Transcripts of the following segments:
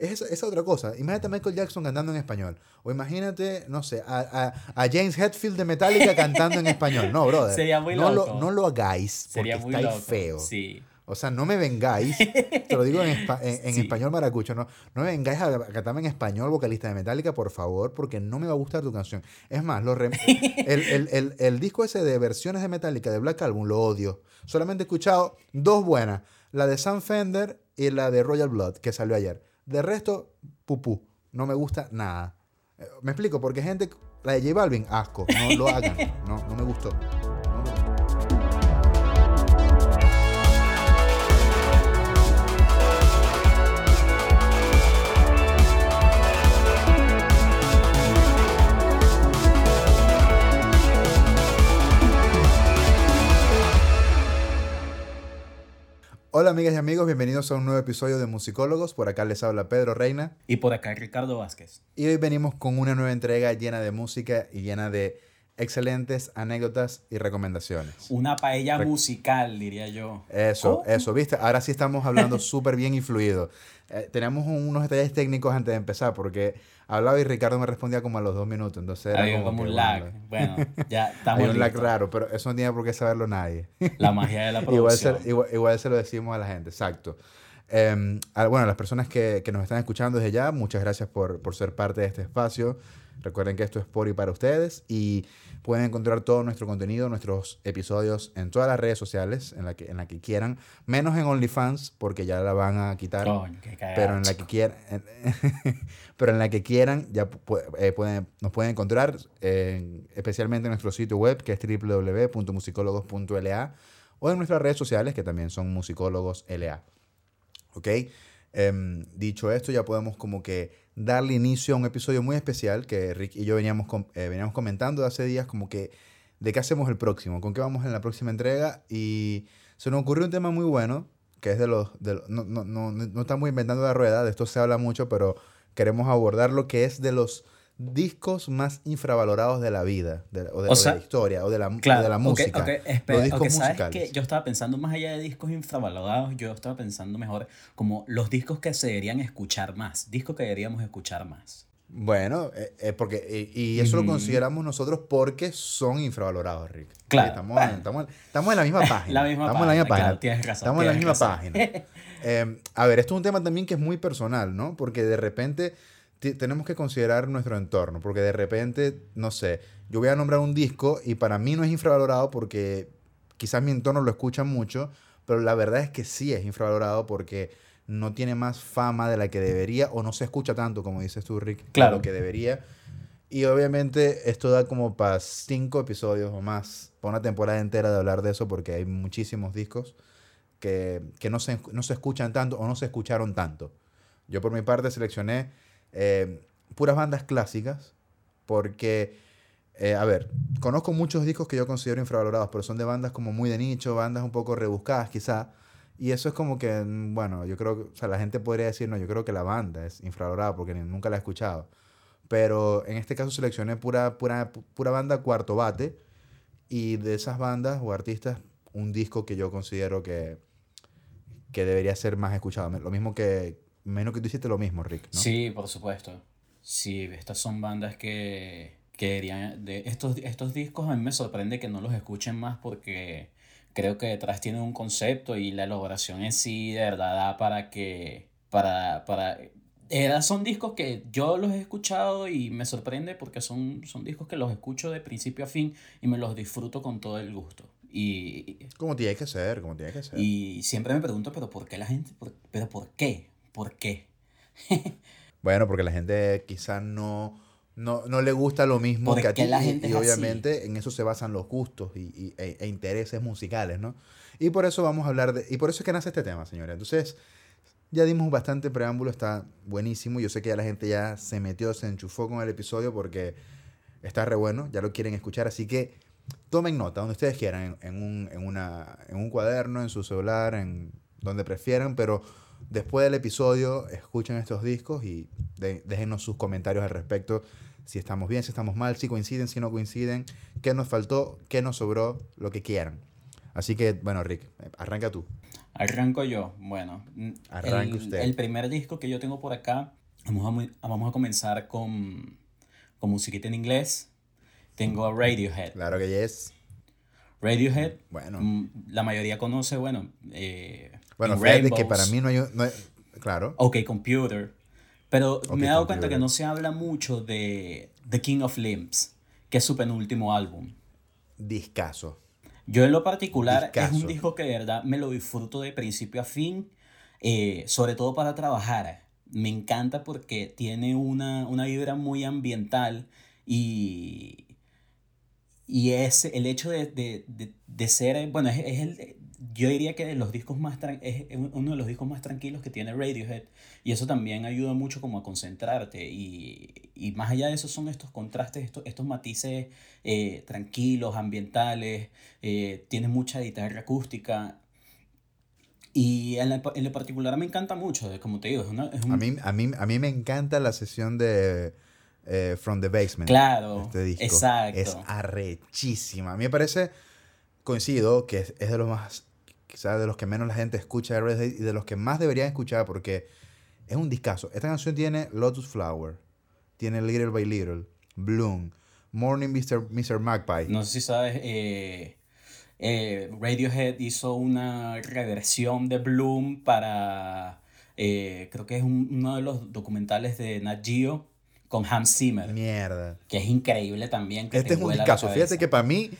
Es esa, otra cosa. Imagínate a Michael Jackson cantando en español. O imagínate, no sé, a, a, James Hetfield de Metallica cantando en español. No, brother. Sería muy no loco. Lo, no lo hagáis. Sería muy loco. feo. Sí. O sea, no me vengáis, te lo digo en, en, español maracucho, no, no me vengáis a cantarme en español vocalista de Metallica, por favor, porque no me va a gustar tu canción. Es más, lo el, el, el, el, disco ese de versiones de Metallica, de Black Album, lo odio. Solamente he escuchado dos buenas, la de Sam Fender y la de Royal Blood, que salió ayer. De resto, pupú, no me gusta nada. Eh, me explico, porque gente, la de J Balvin, asco, no lo hagan, no, no me gustó. Hola amigas y amigos, bienvenidos a un nuevo episodio de Musicólogos. Por acá les habla Pedro Reina. Y por acá Ricardo Vázquez. Y hoy venimos con una nueva entrega llena de música y llena de excelentes anécdotas y recomendaciones. Una paella musical, diría yo. Eso, eso, viste. Ahora sí estamos hablando súper bien y fluido. Eh, tenemos unos detalles técnicos antes de empezar, porque hablaba y Ricardo me respondía como a los dos minutos. Entonces era como, un lag. Bueno, ya estamos. Hay un lag raro, pero eso no tiene por qué saberlo nadie. La magia de la producción. igual, se, igual, se lo decimos a la gente, exacto. Eh, bueno, las personas que, que, nos están escuchando desde ya, muchas gracias por, por ser parte de este espacio. Recuerden que esto es por y para ustedes y pueden encontrar todo nuestro contenido, nuestros episodios en todas las redes sociales, en la que, en la que quieran, menos en OnlyFans porque ya la van a quitar. pero en la que quieran, pero en la que quieran ya eh, pueden, nos pueden encontrar, especialmente en nuestro sitio web que es www.musicólogos.la o en nuestras redes sociales que también son musicólogos LA. ¿Ok? Em, dicho esto, ya podemos como que darle inicio a un episodio muy especial que Rick y yo veníamos, eh, veníamos comentando hace días como que de qué hacemos el próximo, con qué vamos en la próxima entrega y se nos ocurrió un tema muy bueno que es de los... De no, no, no, no estamos inventando la rueda, de esto se habla mucho, pero queremos abordar lo que es de los discos más infravalorados de la vida, de, o, de, la historia, o de la, de la música. los discos ¿sabes que Yo estaba pensando más allá de discos infravalorados, yo estaba pensando mejor como los discos que se deberían escuchar más, discos que deberíamos escuchar más. Bueno, eh, eh, porque, y, eso lo consideramos nosotros porque son infravalorados, Rick. Claro. Estamos, estamos, estamos, en la misma página. estamos en la misma página. tienes razón, estamos en la misma página. Eh, a ver, esto es un tema también que es muy personal, ¿no? Porque de repente tenemos que considerar nuestro entorno, porque de repente, no sé, yo voy a nombrar un disco y para mí no es infravalorado porque quizás mi entorno lo escucha mucho, pero la verdad es que sí es infravalorado porque no tiene más fama de la que debería o no se escucha tanto, como dices tú, Rick, claro. lo que debería. Y obviamente esto da como para cinco episodios o más, para una temporada entera de hablar de eso, porque hay muchísimos discos que, que no, se, no se escuchan tanto o no se escucharon tanto. Yo por mi parte seleccioné eh, puras bandas clásicas, porque, eh, a ver, conozco muchos discos que yo considero infravalorados, pero son de bandas como muy de nicho, bandas un poco rebuscadas quizá, y eso es como que, mm, bueno, yo creo que, o sea, la gente podría decir, no, yo creo que la banda es infravalorada porque nunca la he escuchado. Pero en este caso seleccioné pura, pura, pura banda cuarto bate, y de esas bandas o artistas, un disco que yo considero que, que debería ser más escuchado. Lo mismo que, Menos que tú hiciste lo mismo, Rick. ¿no? Sí, por supuesto. Sí, estas son bandas que, que de estos, estos discos a mí me sorprende que no los escuchen más porque creo que detrás tienen un concepto y la elaboración en sí de verdad da para que para para son discos que yo los he escuchado y me sorprende porque son, son discos que los escucho de principio a fin y me los disfruto con todo el gusto. Y, como tiene que ser, como tiene que ser. Y siempre me pregunto, pero ¿por qué la gente? ¿Pero por qué? ¿Por qué? bueno, porque la gente quizás no, no, no, le gusta lo mismo que a ti. La gente y, obviamente en eso se basan los gustos y, e, e, intereses musicales, ¿no? Y por eso vamos a hablar de... Y por eso es que nace este tema, señores. Entonces, ya dimos bastante preámbulo, está buenísimo. Yo sé que ya la gente ya se metió, se enchufó con el episodio porque está re bueno, ya lo quieren escuchar. Así que tomen nota, donde ustedes quieran, en, un, en, una, en un cuaderno, en su celular, en donde prefieran, pero Después del episodio, escuchen estos discos y déjenos sus comentarios al respecto. Si estamos bien, si estamos mal, si coinciden, si no coinciden, qué nos faltó, qué nos sobró, lo que quieran. Así que, bueno, Rick, arranca tú. Arranco yo. Bueno, Arranque el, usted. el primer disco que yo tengo por acá, vamos a, vamos a comenzar con, con musiquita en inglés. Tengo a Radiohead. Claro que yes. Radiohead, bueno. Mm, la mayoría conoce, bueno. Eh, bueno, fíjate que para mí no hay, no Claro. OK Computer. Pero me he dado cuenta que no se habla mucho de The King of Limbs, que es su penúltimo álbum. Discaso. Yo en lo particular es un disco que de verdad me lo disfruto de principio a fin, eh, sobre todo para trabajar. Me encanta porque tiene una, una vibra muy ambiental y, y es el hecho de, de, de, de ser, bueno, es, es, el, yo diría que los discos más es uno de los discos más tranquilos que tiene Radiohead y eso también ayuda mucho como a concentrarte y, y más allá de eso son estos contrastes, estos, estos matices eh, tranquilos, ambientales, eh, tiene mucha guitarra acústica y en, en, lo particular me encanta mucho, como te digo, es, una, es un... a, mí, a, mí, a mí me encanta la sesión de eh, From the Basement. Claro, este disco. exacto. Es arrechísima. A mí me parece, coincido, que es, es de los más quizás de los que menos la gente escucha de Red y de los que más deberían escuchar porque es un discazo. Esta canción tiene Lotus Flower, tiene Little by Little, Bloom, Morning Mr. Mr. Magpie. No sé si sabes, eh, eh, Radiohead hizo una reversión de Bloom para, eh, creo que es uno de los documentales de Nat Geo con Hans Zimmer. Mierda. Que es increíble también. Que este es un discazo. Fíjate que para mí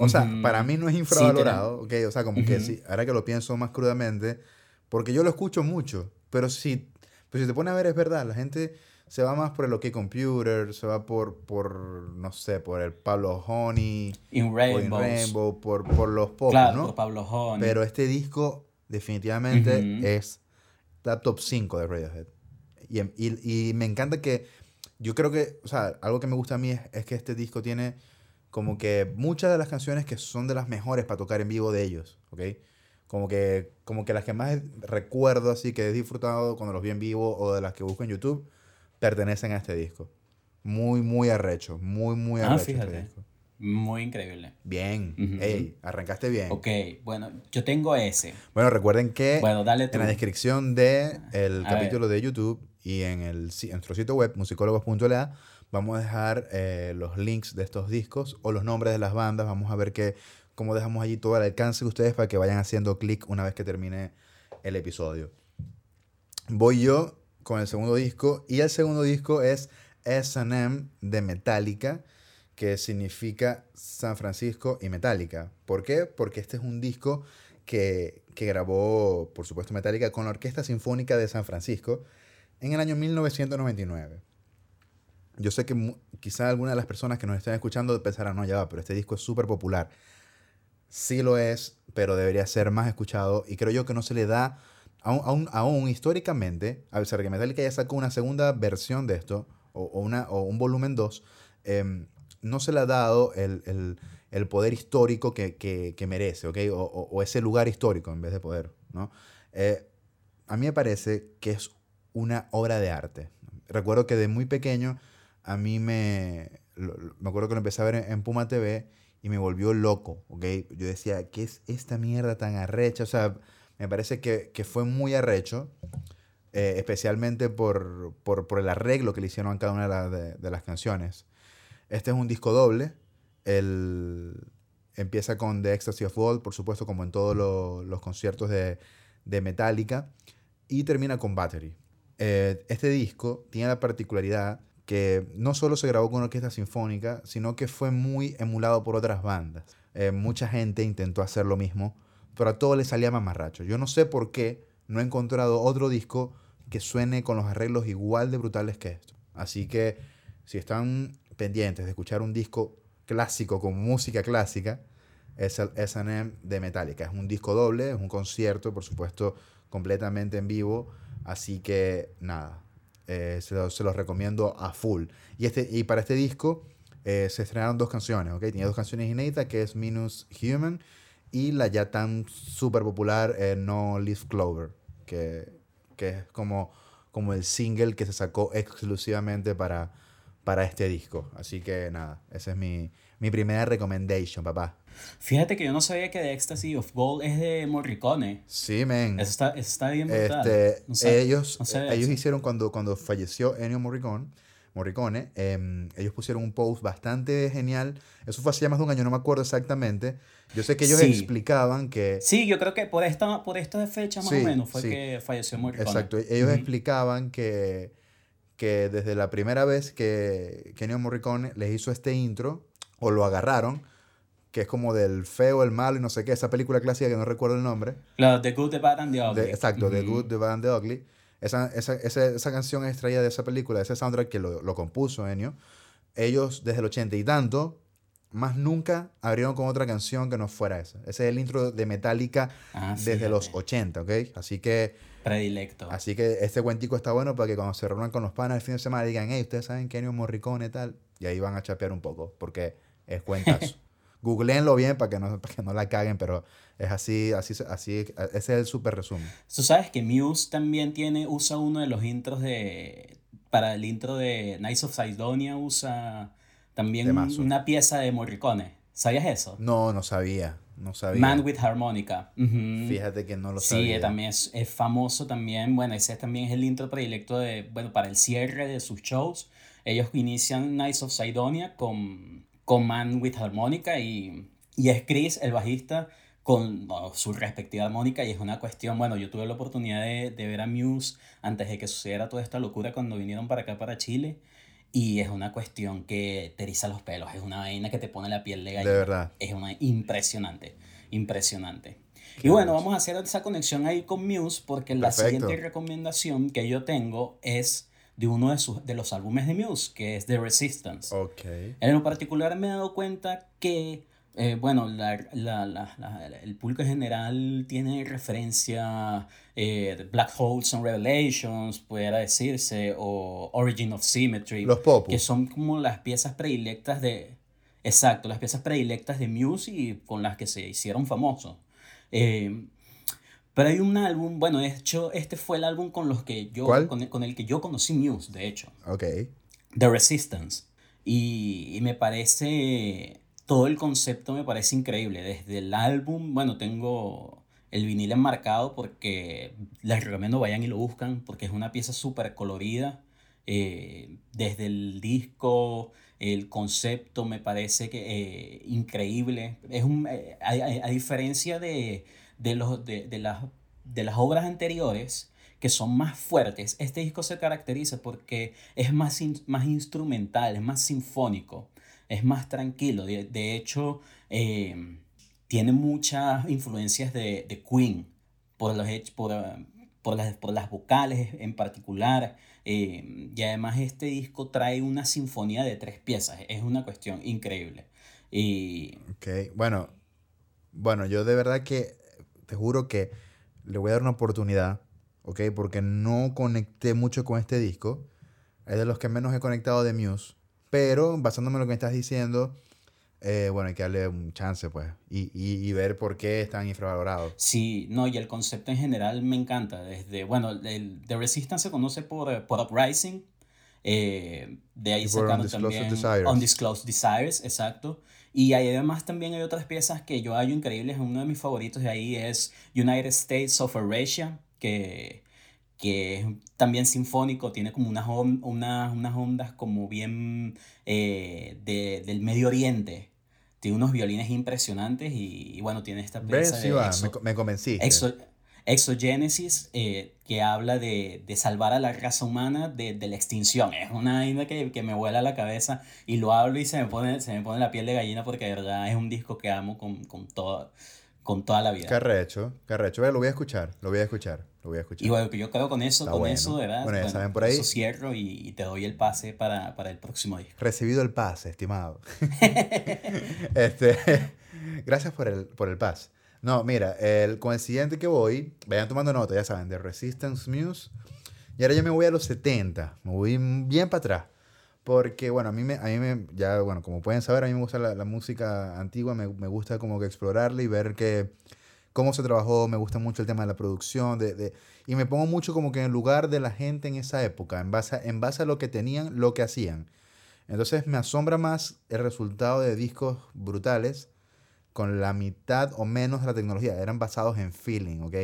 o sea, para mí no es infravalorado, ¿ok? O sea, como que sí, ahora que lo pienso más crudamente, porque yo lo escucho mucho, pero si, pues si te pones a ver, es verdad, la gente se va más por el OK Computer, se va por, por no sé, por el Pablo Honey, In Rainbow, por, por los pocos, claro, ¿no? Por Pablo Honey. Pero este disco definitivamente es la top 5 de Radiohead. Y, y, y, me encanta que, yo creo que, o sea, algo que me gusta a mí es, es que este disco tiene como que muchas de las canciones que son de las mejores para tocar en vivo de ellos, ¿ok? Como que, como que las que más recuerdo así que he disfrutado cuando los vi en vivo o de las que busco en YouTube pertenecen a este disco. Muy, muy arrecho, muy, muy ah, arrecho este disco. Muy increíble. Bien. Ey, arrancaste bien. Ok, bueno, yo tengo ese. Bueno, recuerden que bueno, dale en la descripción del el capítulo de YouTube y en, el, en nuestro sitio web, musicólogos.la, Vamos a dejar eh, los links de estos discos o los nombres de las bandas. Vamos a ver que, cómo dejamos allí todo el alcance de ustedes para que vayan haciendo clic una vez que termine el episodio. Voy yo con el segundo disco y el segundo disco es SM de Metallica, que significa San Francisco y Metallica. ¿Por qué? Porque este es un disco que, que grabó, por supuesto, Metallica con la Orquesta Sinfónica de San Francisco en el año 1999 yo sé que quizá alguna de las personas que nos están escuchando pensarán, no, ya va, pero este disco es súper popular. Sí lo es, pero debería ser más escuchado y creo yo que no se le da, aún, aún, históricamente, a pesar de que Metallica ya sacó una segunda versión de esto, o, una, o un volumen 2, em, no se le ha dado el, el, el poder histórico que, que, que merece, ¿ok? O, o, ese lugar histórico en vez de poder, ¿no? Eh, a mí me parece que es una obra de arte. Recuerdo que de muy pequeño a mí me, me acuerdo que lo empecé a ver en, Puma TV y me volvió loco, ¿ok? Yo decía, ¿qué es esta mierda tan arrecha? O sea, me parece que, que fue muy arrecho, eh, especialmente por, por, por, el arreglo que le hicieron a cada una de, de, las canciones. Este es un disco doble, el, empieza con The Ecstasy of Gold, por supuesto, como en todos los conciertos de, de Metallica, y termina con Battery. Eh, este disco tiene la particularidad que no solo se grabó con orquesta sinfónica, sino que fue muy emulado por otras bandas. Eh, mucha gente intentó hacer lo mismo, pero a todo le salía mamarracho. Yo no sé por qué no he encontrado otro disco que suene con los arreglos igual de brutales que esto. Así que si están pendientes de escuchar un disco clásico con música clásica, es el SM de Metallica. Es un disco doble, es un concierto, por supuesto, completamente en vivo. Así que nada, eh, se, los, recomiendo a full. Y, este, y para este disco eh, se estrenaron dos canciones, ¿ok? Tenía dos canciones inéditas, que es Minus Human y la ya tan súper popular eh, No Leaf Clover, que, que es como, como el single que se sacó exclusivamente para, para este disco. Así que nada, esa es mi, mi primera recommendation, papá. Fíjate que yo no sabía que The Ecstasy of Gold es de Morricone. Sí, men. Eso está, eso está bien brutal. Este, No ellos no ellos hicieron cuando, cuando falleció Ennio Morricone, Morricone em, ellos pusieron un post bastante genial. Eso fue hace ya más de un año, no me acuerdo exactamente. Yo sé que ellos Sí. explicaban que... Sí, yo creo que por esta, por esta fecha más Sí, o menos fue sí. que falleció Morricone. Exacto, ellos explicaban que, que desde la primera vez que, que Ennio Morricone les hizo este intro, o lo agarraron, que es como del feo, el malo y no sé qué, esa película clásica que no recuerdo el nombre. Claro, The Good, The Bad and The Ugly. De- exacto, The. Good, The Bad and The Ugly. Esa, esa, esa, esa canción es extraída de esa película, de ese soundtrack que lo, lo compuso Ennio. Ellos desde el ochenta y tanto, más nunca abrieron con otra canción que no fuera esa. Ese es el intro de Metallica Ah, desde los fíjate. 80, ¿ok? Así que, Predilecto. así que este cuentico está bueno para que cuando se reúnan con los panas el fin de semana digan, hey, ustedes saben que Ennio Morricone y tal, y ahí van a chapear un poco, porque es cuentazo. Googleenlo bien para que no, para que no la caguen, pero es así, así, así, ese es el súper resumen. Tú sabes que Muse también tiene, usa uno de los intros de. Para el intro de Knights of Sidonia usa también Temazo. una pieza de Morricone. ¿Sabías eso? No, no sabía. No sabía. Man with Harmonica. Ujú. Fíjate que no lo Sí, sabía. eh, también es, es famoso también. Bueno, ese también es el intro predilecto de, bueno, para el cierre de sus shows. Ellos inician Knights of Sidonia con, con Man with Harmonica y, y es Chris, el bajista, con bueno, su respectiva armónica y es una cuestión, bueno, yo tuve la oportunidad de, de ver a Muse antes de que sucediera toda esta locura cuando vinieron para acá, para Chile. Y es una cuestión que te eriza los pelos, es una vaina que te pone la piel de De gallina. verdad. Es una impresionante, impresionante. Y bueno, vamos a hacer esa conexión ahí con Muse porque la Perfecto. siguiente recomendación que yo tengo es de uno de, sus, de los álbumes de Muse, que es The Resistance. En lo particular me he dado cuenta que, eh, bueno, la, la- la- el público en general tiene referencia eh, Black Holes and Revelations, pudiera decirse, o Origin of Symmetry, Los popus. que son como las piezas predilectas de... Exacto, las piezas predilectas de Muse y con las que se hicieron famosos. Eh, pero hay un álbum, bueno, de hecho, este fue el álbum con los que yo, ¿Cuál? con el, con el que yo conocí Muse, de hecho. Ok. The Resistance. Y, y me parece, todo el concepto me parece increíble. Desde el álbum, bueno, tengo el vinil enmarcado porque les recomiendo vayan y lo buscan porque es una pieza súper colorida. Eh, desde el disco, el concepto me parece que eh, increíble. Es un, eh, a, a- a diferencia de, de, los, de, de las, de las obras anteriores, que son más fuertes, este disco se caracteriza porque es más, más instrumental, es más sinfónico, es más tranquilo. De, de hecho, eh, tiene muchas influencias de, de Queen, por, los, por, por, las, por las vocales en particular. eh, y además este disco trae una sinfonía de tres piezas, es una cuestión increíble. Y Ok. Bueno. Bueno, yo de verdad que te juro que le voy a dar una oportunidad. Ok. Porque no conecté mucho con este disco. Es de los que menos he conectado de Muse. Pero basándome en lo que me estás diciendo. eh, bueno, hay que darle un chance, pues. Y, y, y ver por qué están infravalorados. Sí, no, y el concepto en general me encanta. Desde, bueno, el, The Resistance se conoce por, eh, por Uprising. eh, de ahí sacaron Undisclosed también Desires. Undisclosed Desires, exacto. Y ahí además también hay otras piezas que yo hallo increíbles. Uno de mis favoritos de ahí es United States of Eurasia, que, que es también sinfónico, tiene como unas, on- unas, unas ondas como bien eh, de- del Medio Oriente. Tiene unos violines impresionantes y, y bueno, tiene esta pieza Sí de va, Exo- me, me convenciste. Exo- Exogénesis, eh, que habla de, de salvar a la raza humana de, de la extinción. Es una vaina que, que me vuela la cabeza y lo hablo y se me pone, se me pone la piel de gallina porque de verdad es un disco que amo con, con, toda, con toda la vida. Qué arrecho, qué arrecho. Ve, Lo voy a escuchar, lo voy a escuchar, lo voy a escuchar. Y bueno, que yo creo con eso, Está con bueno. eso, verdad. Bueno, ya bueno, saben por ahí. Eso cierro y, y te doy el pase para, para el próximo disco. Recibido el pase, estimado. este, gracias por el, por el pase. No, mira, el, con el siguiente que voy, vayan tomando nota, ya saben, de Resistance Muse. Y ahora ya me voy a los 70, me voy bien para atrás. Porque, bueno, a mí me, a mí me, ya, bueno, como pueden saber, a mí me gusta la, la música antigua, me, me gusta como que explorarla y ver que, cómo se trabajó, me gusta mucho el tema de la producción, de, de, y me pongo mucho como que en el lugar de la gente en esa época, en base, a, en base a lo que tenían, lo que hacían. Entonces me asombra más el resultado de discos brutales con la mitad o menos de la tecnología. Eran basados en feeling, ¿ok?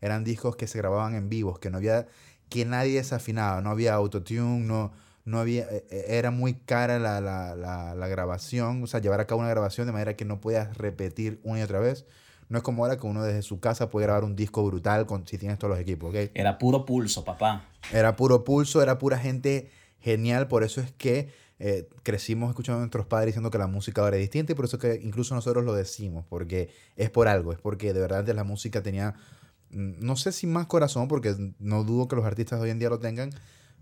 Eran discos que se grababan en vivos, que no había, que nadie desafinaba, no había autotune, no, no había, e, e, era muy cara la, la, la, la, grabación, o sea, llevar a cabo una grabación de manera que no puedas repetir una y otra vez. No es como ahora que uno desde su casa puede grabar un disco brutal con, si tienes todos los equipos, ¿ok? Era puro pulso, papá. Era puro pulso, era pura gente genial, por eso es que eh, crecimos escuchando a nuestros padres diciendo que la música ahora es distinta y por eso que incluso nosotros lo decimos, porque es por algo, es porque de verdad la música tenía, mm, no sé si más corazón, porque no dudo que los artistas hoy en día lo tengan,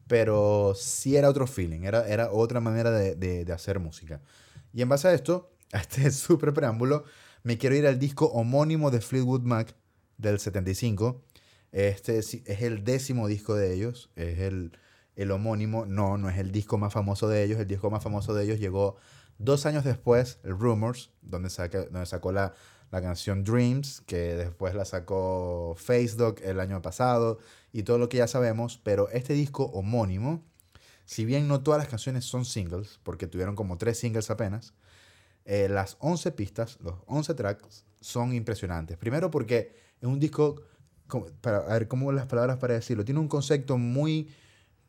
pero sí era otro feeling, era, era otra manera de, de, hacer música. Y en base a esto, a este súper preámbulo, me quiero ir al disco homónimo de Fleetwood Mac del 75. Este es, es el décimo disco de ellos, es el, el homónimo. No, no es el disco más famoso de ellos. El disco más famoso de ellos llegó dos años después, el Rumors, donde, donde sacó la, la canción Dreams, que después la sacó Face Dog el año pasado y todo lo que ya sabemos, pero este disco homónimo, si bien no todas las canciones son singles, porque tuvieron como tres singles apenas, eh, las 11 pistas, los 11 tracks son impresionantes. Primero porque es un disco, para, a ver cómo las palabras para decirlo, tiene un concepto muy,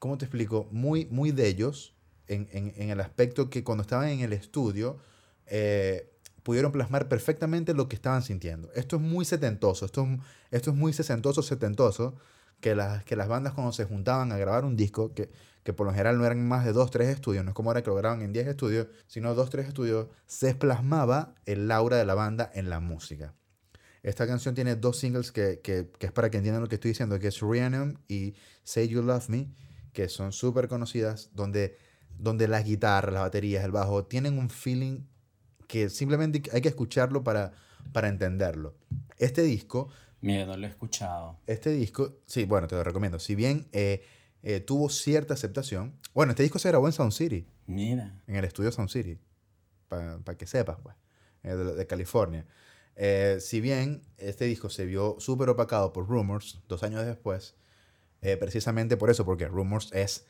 ¿cómo te explico? Muy, muy de ellos, en, en, el aspecto que cuando estaban en el estudio, eh, pudieron plasmar perfectamente lo que estaban sintiendo. Esto es muy setentoso, esto es, esto es muy sesentoso, setentoso, que las, que las bandas cuando se juntaban a grabar un disco, que, que por lo general no eran más de dos, tres estudios, no es como ahora que lo graban en 10 estudios, sino dos, tres estudios, se plasmaba el aura de la banda en la música. Esta canción tiene dos singles que, que, que es para que entiendan lo que estoy diciendo, que es y Say You Love Me, que son súper conocidas, donde, donde las guitarras, las baterías, el bajo, tienen un feeling que simplemente hay que escucharlo para, para entenderlo. Este disco... Miedo, lo he escuchado. Este disco, sí, bueno, te lo recomiendo. Si bien eh, eh, tuvo cierta aceptación, bueno, este disco se grabó en Sound City. Mira. En el estudio Sound City, para pa que sepas, pues, eh, de, de, California. Eh, si bien este disco se vio súper opacado por Rumors dos años después, precisamente por eso, porque Rumors es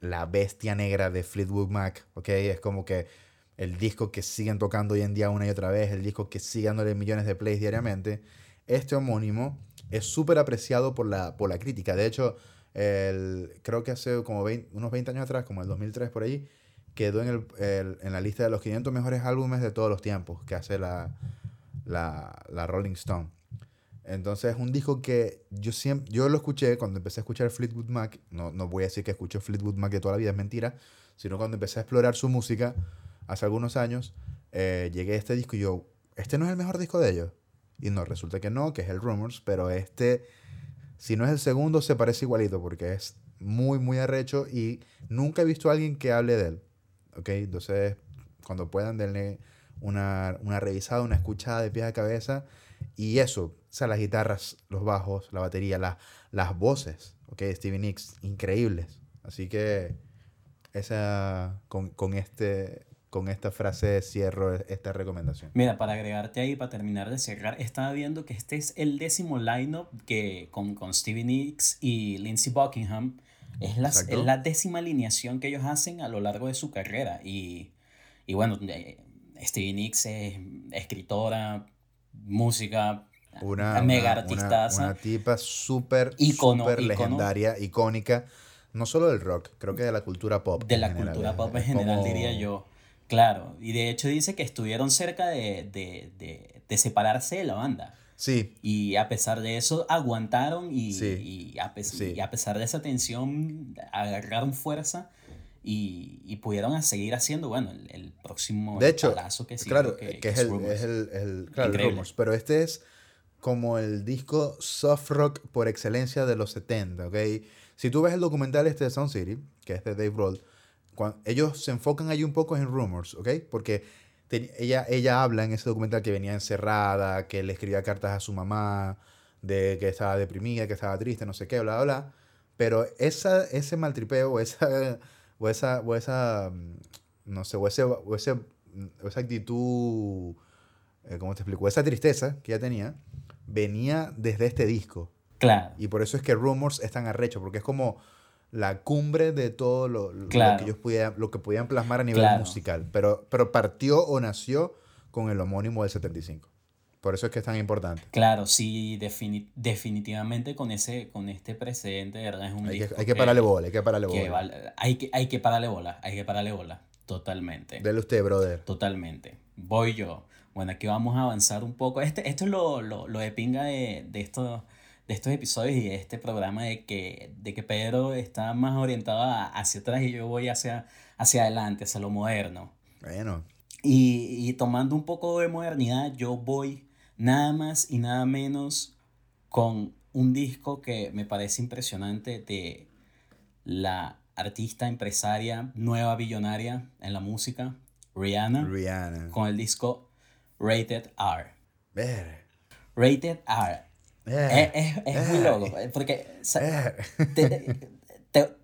la bestia negra de Fleetwood Mac. Es como que el disco que siguen tocando hoy en día una y otra vez, el disco que sigue dándole millones de plays diariamente, este homónimo es súper apreciado por la, por la crítica. De hecho, el, creo que hace como 20, unos 20 años atrás, como el 2003 por ahí, quedó en, el, el, en la lista de los 500 mejores álbumes de todos los tiempos que hace la, la Rolling Stone. Entonces es un disco que yo siempre, yo lo escuché cuando empecé a escuchar Fleetwood Mac, no, no voy a decir que escucho Fleetwood Mac de toda la vida, es mentira, sino cuando empecé a explorar su música, hace algunos años, eh, llegué a este disco y yo, este no es el mejor disco de ellos. Y no, resulta que no, que es el Rumors, pero este, si no es el segundo, se parece igualito porque es muy, muy arrecho y nunca he visto a alguien que hable de él. ¿Ok? Entonces, cuando puedan, denle una, una revisada, una escuchada de pie a cabeza. Y eso, o sea, las guitarras, los bajos, la batería, la, las voces, ¿ok? Stevie Nicks, increíbles. Así que esa, con, con este, con esta frase cierro esta recomendación. Mira, para agregarte ahí, para terminar de cerrar, estaba viendo que este es el décimo lineup que con, con Stevie Nicks y Lindsey Buckingham. Es la, es la décima alineación que ellos hacen a lo largo de su carrera. Y, y bueno, Stevie Nicks es escritora, música, una, mega una, artista. Una, una, tipa súper, súper legendaria, icónica. No solo del rock, creo que de la cultura pop. De la general. cultura pop en general, como... diría yo. Claro, y de hecho dice que estuvieron cerca de, de, de, de, separarse de la banda. Sí. Y a pesar de eso aguantaron y, sí. y, a, sí. y a, pesar de esa tensión agarraron fuerza y, y pudieron seguir haciendo, bueno, el, el próximo de hecho, que sí. Claro, que, que, es, el, es, el, el, claro, Rumors, pero este es como el disco soft rock por excelencia de los 70, ¿ok? Si tú ves el documental este de Sound City, que es de Dave cuando, ellos se enfocan ahí un poco en Rumors, ¿ok? Porque ella, ella habla en ese documental que venía encerrada, que le escribía cartas a su mamá, de que estaba deprimida, que estaba triste, no sé qué, bla, bla, bla. Pero esa, ese maltripeo, esa, o esa, o esa, no sé, o, ese, o, ese, o esa actitud, eh, ¿cómo te explico? Esa tristeza que ella tenía, venía desde este disco. Claro. Y por eso es que Rumors es tan arrecho, porque es como la cumbre de todo lo, lo Claro. que ellos podían, lo que podían plasmar a nivel Claro. musical. Pero, pero partió o nació con el homónimo del 75. Por eso es que es tan importante. Claro, sí, defini- definitivamente con ese, con este precedente, de verdad, es un Hay que, disco hay que pararle bola, hay que pararle que bola. vale- hay que, hay que pararle bola, hay que pararle bola, totalmente. Dele usted, brother. Totalmente. Voy yo. Bueno, aquí vamos a avanzar un poco. Este, esto es lo, lo, lo de pinga de, de, estos, de estos episodios y de este programa de que, de que Pedro está más orientado a- hacia atrás y yo voy hacia, hacia adelante, hacia lo moderno. Bueno, Y, y tomando un poco de modernidad, yo voy nada más y nada menos con un disco que me parece impresionante de la artista empresaria nueva billonaria en la música, Rihanna Rihanna. con el disco Rated R. Ver. Rated R. Eh, Es, es, es muy eh, loco, eh, porque eh. te- te-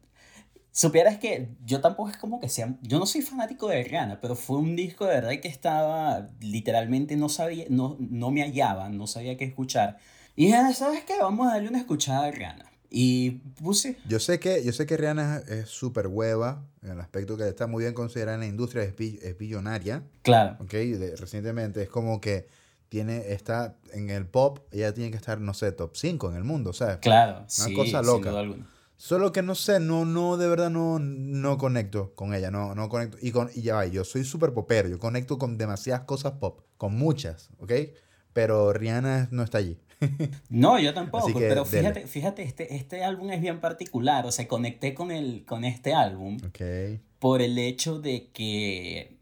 supieras que yo tampoco es como que sea, yo no soy fanático de Rihanna, pero fue un disco de verdad que estaba, literalmente no sabía, no, no me hallaba, no sabía qué escuchar. Y dije, "Ah, ¿sabes qué? Vamos a darle una escuchada a Rihanna. Y puse, Yo sé que, yo sé que Rihanna es- súper hueva en el aspecto que está muy bien considerada en la industria, es, bi- es billonaria, claro, ¿ok? De- recientemente es como que tiene, está en el pop, ella tiene que estar, no sé, top 5 en el mundo, ¿sabes? claro, sí, cosa sin loca. duda alguna. Solo que no sé, no, no, de verdad no, no conecto con ella, no, no conecto. Y, con, y ya va, yo soy súper popero, yo conecto con demasiadas cosas pop, con muchas, ¿ok? Pero Rihanna no está allí. No, yo tampoco, que pero dele. fíjate, fíjate, este, este álbum es bien particular, o sea, conecté con, el, con este álbum Ok. por el hecho de que,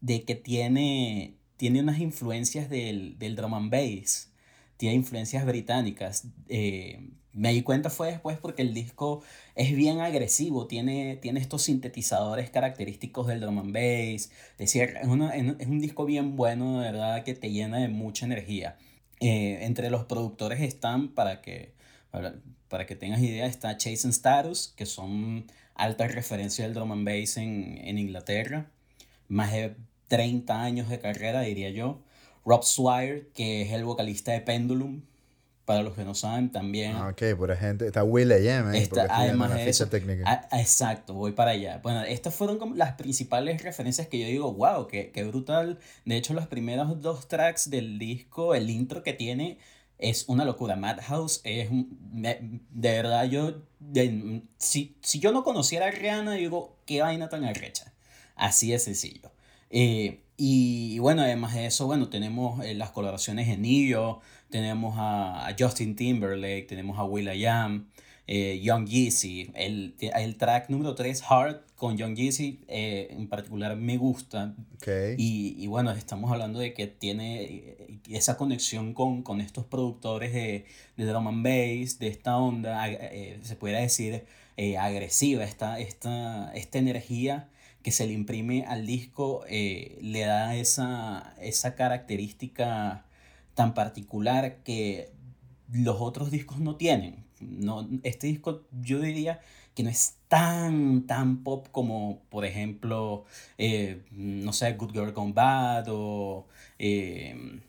de que tiene, tiene unas influencias del, del drum and bass, tiene influencias británicas. eh, me di cuenta fue después porque el disco es bien agresivo, tiene, tiene estos sintetizadores característicos del drum and bass, es decir, es, una- es un disco bien bueno, de verdad, que te llena de mucha energía. Eh, entre los productores están, para que, para, para que tengas idea, está Chase and Status, que son altas referencias del drum and bass en, en Inglaterra. Más de 30 años de carrera, diría yo. Rob Swire, que es el vocalista de Pendulum, para los que no saben, también. Ah, ok, por gente. Está Will AM, ¿eh? Está- además de eso, técnica. Ah, ah, exacto, voy para allá. Bueno, estas fueron como las principales referencias que yo digo, wow, qué, qué brutal. De hecho, los primeros dos tracks del disco, el intro que tiene es una locura. Madhouse es de verdad yo de- si, si yo no conociera a Rihanna, digo, qué vaina tan arrecha. Así de sencillo. Eh, y, bueno, además de eso, bueno, tenemos eh, las colaboraciones en Nio, tenemos a, a Justin Timberlake, tenemos a will.i.am, eh, Young Yeezy. El, el track número 3, Heart, con Young Yeezy, eh, en particular me gusta. Y, y bueno, estamos hablando de que tiene eh, esa conexión con, con estos productores de, de drum and bass, de esta onda, eh, se pudiera decir, agresiva, esta, esta, esta energía que se le imprime al disco le da esa, esa característica tan particular que los otros discos no tienen. No, este disco yo diría que no es tan, tan pop como, por ejemplo, eh, no sé, Good Girl Gone Bad o, eh,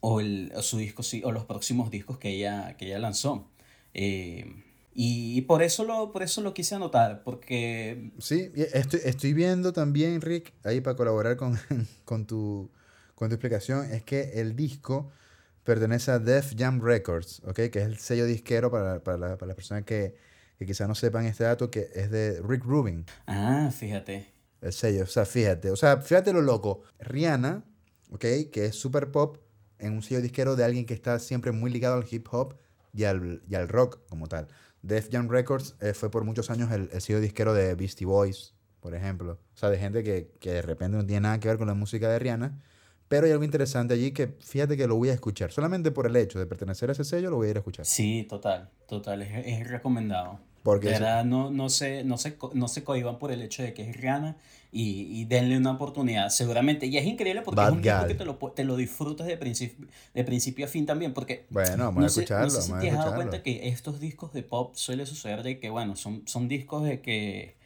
o, el, su disco, sí, o los próximos discos que ella, que ella lanzó. Eh, y por eso, lo, por eso lo quise anotar, porque Sí, estoy, estoy viendo también, Rick, ahí para colaborar con, con, tu, con tu explicación, es que el disco pertenece a Def Jam Records, ¿ok? Que es el sello disquero para, para, la- para las personas que, que quizás no sepan este dato, que es de Rick Rubin, Ah, fíjate. el sello. O sea, fíjate, o sea, fíjate lo loco. Rihanna, ¿ok? Que es super pop en un sello disquero de alguien que está siempre muy ligado al hip hop y al, y al rock como tal. Def Jam Records eh, fue por muchos años el, el sello disquero de Beastie Boys, por ejemplo. O sea, de gente que, que de repente no tiene nada que ver con la música de Rihanna. Pero hay algo interesante allí que fíjate que lo voy a escuchar. Solamente por el hecho de pertenecer a ese sello lo voy a ir a escuchar. Sí, total, total, es, es recomendado. Porque de verdad, no, no, se, no, se, no se cohiban por el hecho de que es Rihanna y, y denle una oportunidad, seguramente. Y es increíble porque Bad es un disco que te lo, te lo disfrutas de principio, de principio a fin también, porque Bueno, vamos a sé, escucharlo, no sé si vamos te has dado cuenta que estos discos de pop suele suceder de que, bueno, son, son discos de que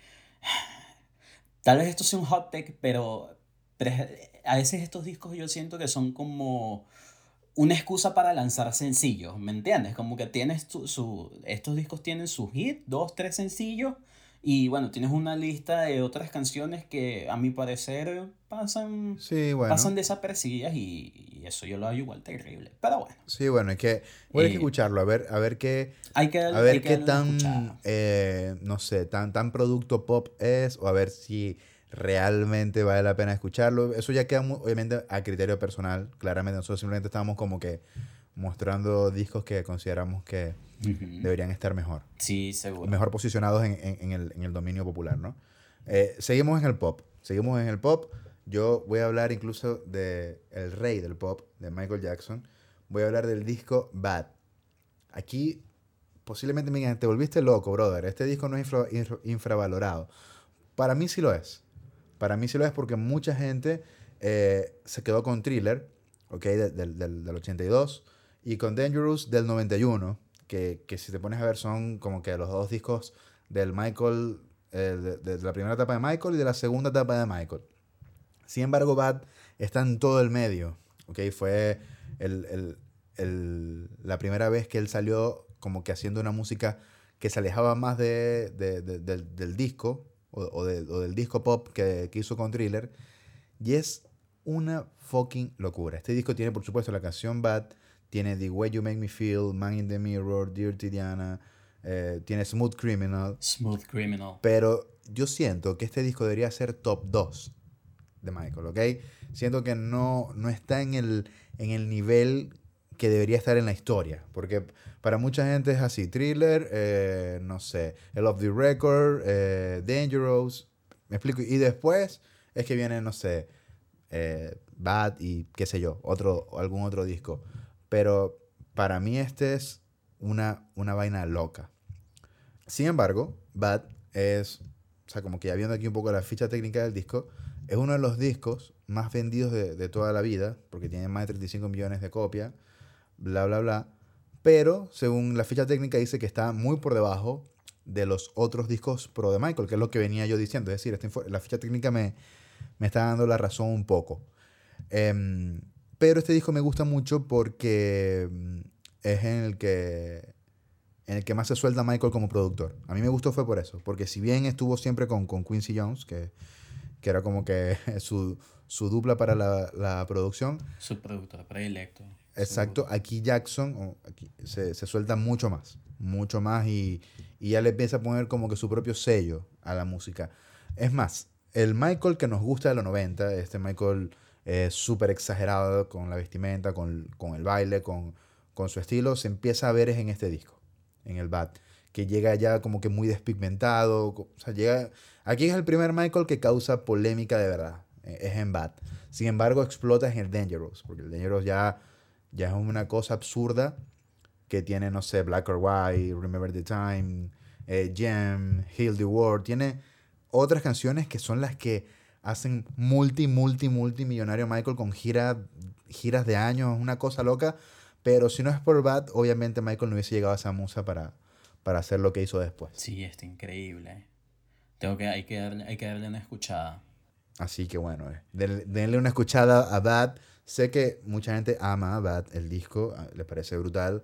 tal vez esto sea un hot take, pero, pero es- a veces estos discos yo siento que son como una excusa para lanzar sencillos, ¿me entiendes? Como que tienes su, estos discos tienen su hit, dos, tres sencillos, y bueno, tienes una lista de otras canciones que a mi parecer pasan, pasan desapercibidas y, eso yo lo hago igual terrible. Pero bueno. Sí, bueno, hay que, hay que eh, escucharlo, a ver, a ver qué, hay que, a ver qué tan, eh, no sé, tan, tan producto pop es, o a ver si realmente vale la pena escucharlo. Eso ya queda obviamente a criterio personal, claramente. Nosotros simplemente estamos como que mostrando discos que consideramos que deberían estar mejor. Sí, seguro. Mejor posicionados en, en, el, en el, dominio popular, ¿no? Eh, seguimos en el pop. Seguimos en el pop. Yo voy a hablar incluso de el rey del pop, de Michael Jackson. Voy a hablar del disco Bad. Aquí posiblemente me digan, te volviste loco, brother. Este disco no es infravalorado. Para mí sí lo es. Para mí sí lo es porque mucha gente eh, se quedó con Thriller, ¿ok? Del, del, del 82 y con Dangerous del 91, que, que, si te pones a ver son como que los dos discos del Michael, eh, de, la primera etapa de Michael y de la segunda etapa de Michael. Sin embargo, Bad está en todo el medio, ¿ok? Fue el, el, el, la primera vez que él salió como que haciendo una música que se alejaba más de, del, del disco, o, del disco pop que, que, hizo con Thriller. Y es una fucking locura. Este disco tiene, por supuesto, la canción Bad, tiene The Way You Make Me Feel, Man in the Mirror, Dirty Diana, eh, tiene Smooth Criminal. Smooth Criminal. Pero yo siento que este disco debería ser top 2 de Michael, ¿ok? Siento que no, no está en el, en el nivel que debería estar en la historia. Porque para mucha gente es así. Thriller, eh, no sé, El of the Record, eh, Dangerous. Me explico. Y después es que viene, no sé, eh, Bad y qué sé yo, otro, algún otro disco. Pero para mí este es una, una vaina loca. Sin embargo, Bad es, o sea, como que ya viendo aquí un poco la ficha técnica del disco, es uno de los discos más vendidos de, de toda la vida, porque tiene más de 35 millones de copias bla, bla, bla. Pero según la ficha técnica dice que está muy por debajo de los otros discos pro de Michael, que es lo que venía yo diciendo. Es decir, la ficha técnica me, me está dando la razón un poco. Em, pero este disco me gusta mucho porque mm, es en el que en el que más se suelta Michael como productor. A mí me gustó fue por eso, porque si bien estuvo siempre con, con Quincy Jones, que, que era como que su, su dupla para la, la producción. Su productor predilecto. Exacto, aquí Jackson aquí, se, se, suelta mucho más, mucho más y, y, ya le empieza a poner como que su propio sello a la música. Es más, el Michael que nos gusta de los 90, este Michael eh, súper exagerado con la vestimenta, con, con el baile, con, con, su estilo, se empieza a ver es en este disco, en el Bad, que llega ya como que muy despigmentado, o sea, llega... Aquí es el primer Michael que causa polémica de verdad, eh, es en Bad. Sin embargo, explota en el Dangerous, porque el Dangerous ya ya es una cosa absurda que tiene, no sé, Black or White, Remember the Time, eh, Gem, Heal the World. Tiene otras canciones que son las que hacen multi, multi, multimillonario Michael con gira, giras de años, una cosa loca. Pero si no es por Bad, obviamente Michael no hubiese llegado a esa musa para, para hacer lo que hizo después. Sí, está increíble. Tengo que, hay, que darle, hay que darle una escuchada. Así que bueno, eh, denle una escuchada a Bad. Sé que mucha gente ama Bad, el disco, ah, le parece brutal,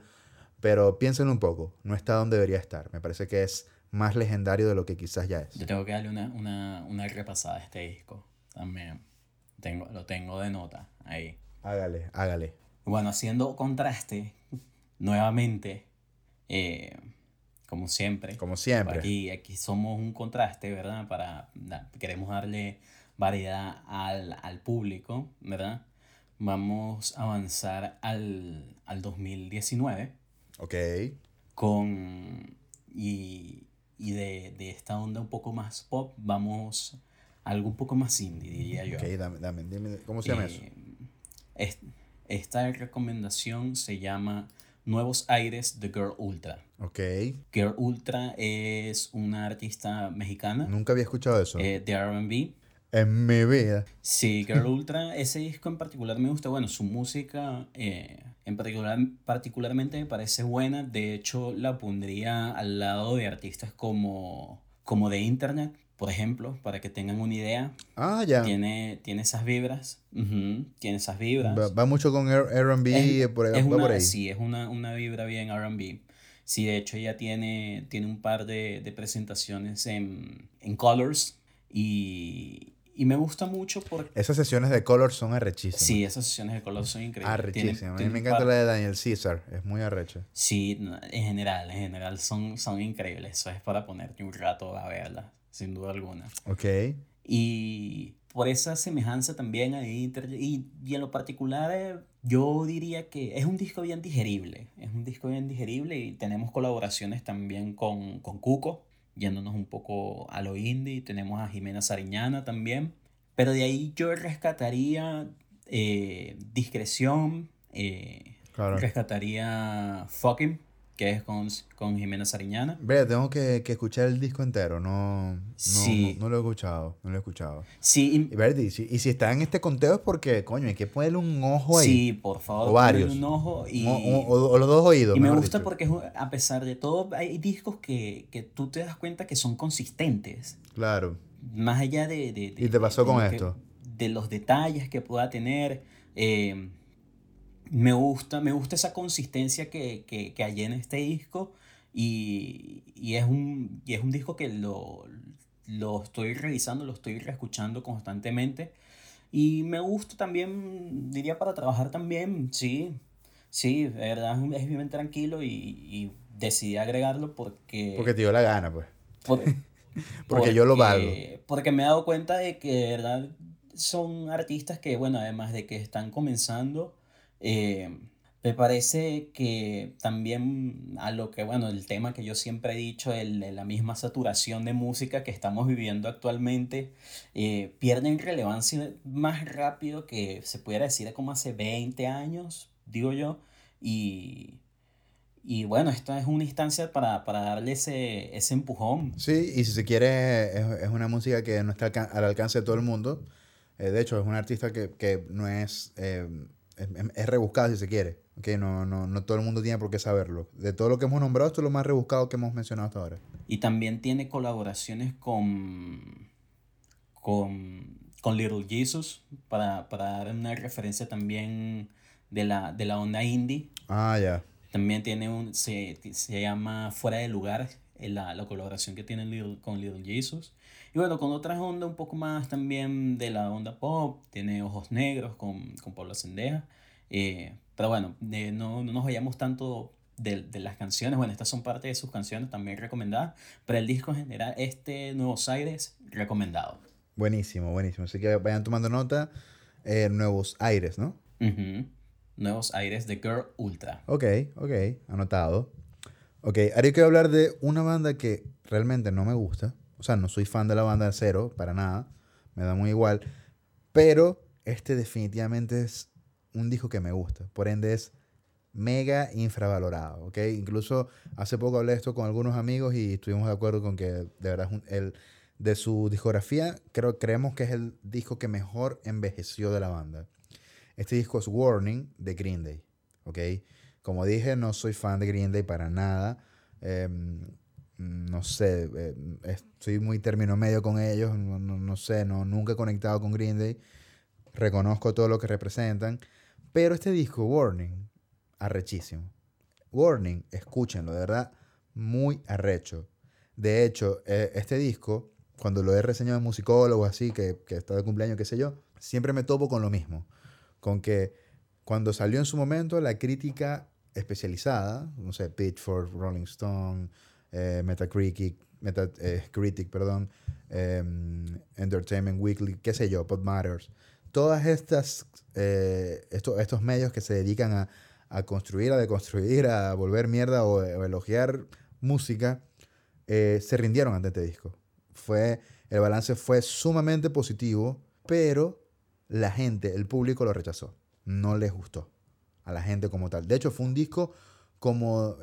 pero piénsenlo un poco, no está donde debería estar. Me parece que es más legendario de lo que quizás ya es. Yo tengo que darle una, una, una repasada a este disco también. Tengo, lo tengo de nota ahí. Hágale, hágale. Bueno, haciendo contraste, nuevamente, eh, como siempre. Como siempre. Aquí, aquí somos un contraste, ¿verdad? Para, queremos darle variedad al, al público, ¿verdad? Vamos a avanzar al, al 2019. Ok. Con. Y, y de, de, esta onda un poco más pop, vamos a algo un poco más indie, diría yo. Ok, dame, dame, dime, ¿cómo se llama eso? Eh, esta recomendación se llama Nuevos Aires de Girl Ultra. Ok. Girl Ultra es una artista mexicana. Nunca había escuchado eso. Eh, de RB en mi vida. Sí, Girl Ultra, ese disco en particular me gusta. Bueno, su música eh, en particular, particularmente me parece buena. De hecho, la pondría al lado de artistas como, como de Internet, por ejemplo, para que tengan una idea. Ah, ya. Tiene, tiene esas vibras. tiene esas vibras. Va, mucho con RB por, es por ahí. Sí, es una, una vibra bien RB. Sí, de hecho ella tiene, tiene un par de, de presentaciones en, en Colors y, y me gusta mucho porque... Esas sesiones de color son arrechísimas. Sí, esas sesiones de color son increíbles. Arrechísimas. A mí me encanta la de Daniel Caesar. Es muy arrecha. Sí, en general, en general son, son increíbles. Eso es para ponerte un rato a verla, sin duda alguna. Ok. Y por esa semejanza también ahí, y, y en lo particular, eh, yo diría que es un disco bien digerible. Es un disco bien digerible y tenemos colaboraciones también con, con Cuco yéndonos un poco a lo indie. Tenemos a Jimena Sariñana también. Pero de ahí yo rescataría eh, Discreción, eh, rescataría Fucking, que es con, con Jimena Sariñana. Ve, tengo que, que, escuchar el disco entero, no, no, sí. no, lo he escuchado, no lo he escuchado. Sí. Y, y, si, y si está en este conteo es porque, coño, hay que ponerle un ojo ahí. Sí, por favor. O varios. Un ojo y... O, los dos oídos. Y me gusta porque a pesar de todo hay discos que, que tú te das cuenta que son consistentes. Claro. Más allá de... de, ¿Y te pasó con esto? De los detalles que pueda tener. Eh, me gusta, me gusta esa consistencia que, que, que hay en este disco y, y, es un, y es un disco que lo, lo estoy revisando, lo estoy reescuchando constantemente y me gusta también, diría para trabajar también, sí, sí, de verdad es bien tranquilo y, y decidí agregarlo porque... Porque te dio la gana, pues. porque, yo lo valgo. Porque me he dado cuenta de que de verdad son artistas que, bueno, además de que están comenzando, eh, me parece que también a lo que, bueno, el tema que yo siempre he dicho, el, la misma saturación de música que estamos viviendo actualmente, eh, pierden relevancia más rápido que se pudiera decir como hace 20 años, digo yo, y, y bueno, esta es una instancia para, para darle ese, ese, empujón. Sí, y si se quiere, es, es, una música que no está al alcance de todo el mundo. Eh, de hecho, es un artista que, que no es es, rebuscado si se quiere. Okay, no, no, no todo el mundo tiene por qué saberlo. De todo lo que hemos nombrado, esto es lo más rebuscado que hemos mencionado hasta ahora. Y también tiene colaboraciones con, con, con Little Jesus, para, para, dar una referencia también de la, de la onda indie. Ah, ya. También tiene un, se, se llama Fuera de Lugar, la, la colaboración que tiene con Little Jesus. Y bueno, con otras ondas un poco más también de la onda pop, tiene Ojos Negros con, con Pablo Sendeja. Eh, pero bueno, no, no, nos vayamos tanto de, de, las canciones. Bueno, estas son parte de sus canciones también recomendadas. Pero el disco en general, este Nuevos Aires, recomendado. Buenísimo, buenísimo. Así que vayan tomando nota. Eh, nuevos Aires, ¿no? Nuevos Aires de Girl Ultra. Ok, ok, anotado. Ok, ahora quiero hablar de una banda que realmente no me gusta. O sea, no soy fan de la banda de cero, para nada. Me da muy igual. Pero este definitivamente es un disco que me gusta. Por ende es mega infravalorado, ¿ok? Incluso hace poco hablé esto con algunos amigos y estuvimos de acuerdo con que de verdad el, de su discografía creo, creemos que es el disco que mejor envejeció de la banda. Este disco es Warning de Green Day, ¿ok? Como dije, no soy fan de Green Day para nada. Em, no sé, eh, estoy muy término medio con ellos, no, sé, no, nunca he conectado con Green Day, reconozco todo lo que representan, pero este disco, Warning, arrechísimo. Warning, escúchenlo, de verdad, muy arrecho. De hecho, eh, este disco, cuando lo he reseñado en musicólogos así, que, que está de cumpleaños, qué sé yo, siempre me topo con lo mismo, con que cuando salió en su momento la crítica especializada, no sé, Pitchfork, Rolling Stone, eh, Metacritic, Metacritic, eh, perdón, em, Entertainment Weekly, qué sé yo, Pod Matters. Todas estas, eh, estos medios que se dedican a, construir, a deconstruir, a volver mierda o, elogiar música, se rindieron ante este disco. Fue, el balance fue sumamente positivo, pero la gente, el público lo rechazó. No les gustó a la gente como tal. De hecho, fue un disco como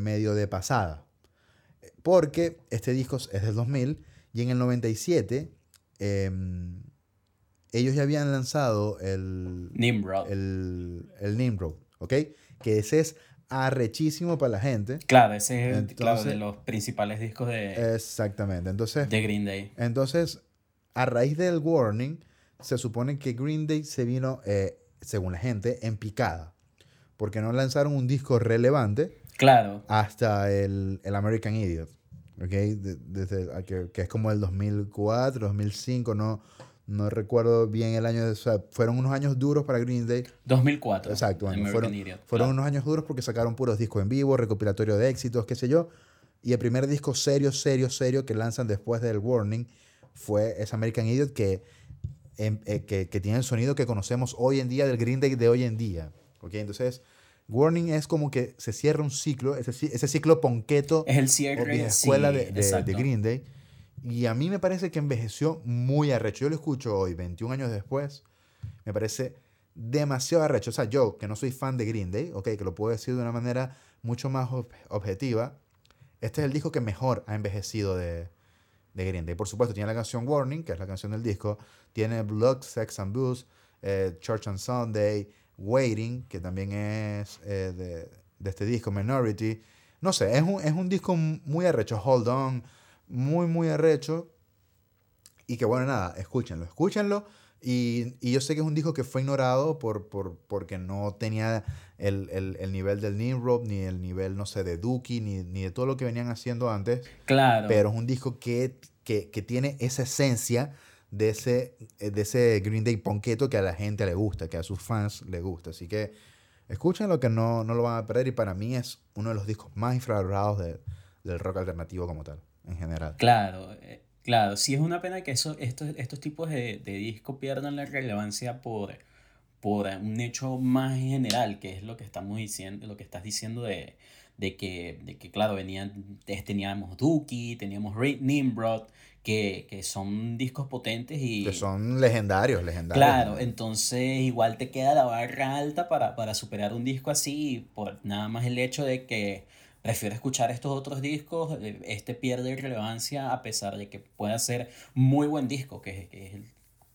medio de pasada. Porque este disco es del 2000 y en el 97 em, ellos ya habían lanzado el Nimrod. El, el Nimrod, ¿ok? Que ese es arrechísimo para la gente. Claro, ese es claro, de los principales discos de, Exactamente. Entonces, de Green Day. entonces, a raíz del Warning, se supone que Green Day se vino, eh, según la gente, en picada. Porque no lanzaron un disco relevante Claro. hasta el, el American Idiot. ¿ok? De- desde, que, que es como el 2004, 2005, no, no recuerdo bien el año. de- o sea, fueron unos años duros para Green Day. 2004. Exacto, bueno, American fueron, Idiot, fueron claro. unos años duros porque sacaron puros discos en vivo, recopilatorio de éxitos, qué sé yo. Y el primer disco serio, serio, serio que lanzan después del Warning fue ese American Idiot que, em, eh, que, que tiene el sonido que conocemos hoy en día del Green Day de hoy en día. ¿ok? Entonces, Warning es como que se cierra un ciclo, ese, ci- ese ciclo ponqueto Es el o vieja sí, escuela de, de- de exacto. Green Day. Y a mí me parece que envejeció muy arrecho. Yo lo escucho hoy, 21 años después. Me parece demasiado arrecho. O sea, yo, que no soy fan de Green Day, ok, que lo puedo decir de una manera mucho más ob- objetiva, este es el disco que mejor ha envejecido de, de Green Day. Por supuesto, tiene la canción Warning, que es la canción del disco. Tiene Blood, Sex and Booze, eh, Church on Sunday, Waiting, que también es eh, de, de este disco, Minority. No sé, es un, es un disco muy arrecho. Hold On, muy, muy arrecho. Y que bueno, nada, escúchenlo, escúchenlo. Y, y yo sé que es un disco que fue ignorado por, por, porque no tenía el, el, el nivel del Nimrod, ni el nivel, no sé, de Dookie, ni, ni de todo lo que venían haciendo antes. Claro. Pero es un disco que, que, que tiene esa esencia de ese, eh, de ese Green Day ponqueto que a la gente le gusta, que a sus fans le gusta. Así que escúchenlo que no, no lo van a perder. Y para mí es uno de los discos más infravalorados de- del rock alternativo como tal, en general. Claro, eh, claro. Sí es una pena que eso, estos, estos tipos de, de discos pierdan la relevancia por, por un hecho más general, que es lo que estamos diciendo, lo que estás diciendo de, de que, de que claro, venían, teníamos Dookie, teníamos Ray Nimrod, que, que son discos potentes y... Que son legendarios, legendarios. Claro, entonces igual te queda la barra alta para, para superar un disco así, por nada más el hecho de que prefiero escuchar estos otros discos, eh, este pierde relevancia a pesar de que pueda ser muy buen disco, que, es- que es el-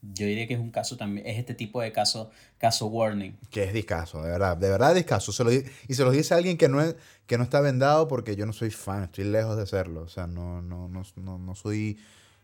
yo diría que es un caso también, es este tipo de caso, caso warning. Que es discaso, de verdad, de verdad discaso. Se lo, y se lo dice a alguien que no, es, que no está vendado porque yo no soy fan, estoy lejos de serlo. O sea, no, no, no, no, no soy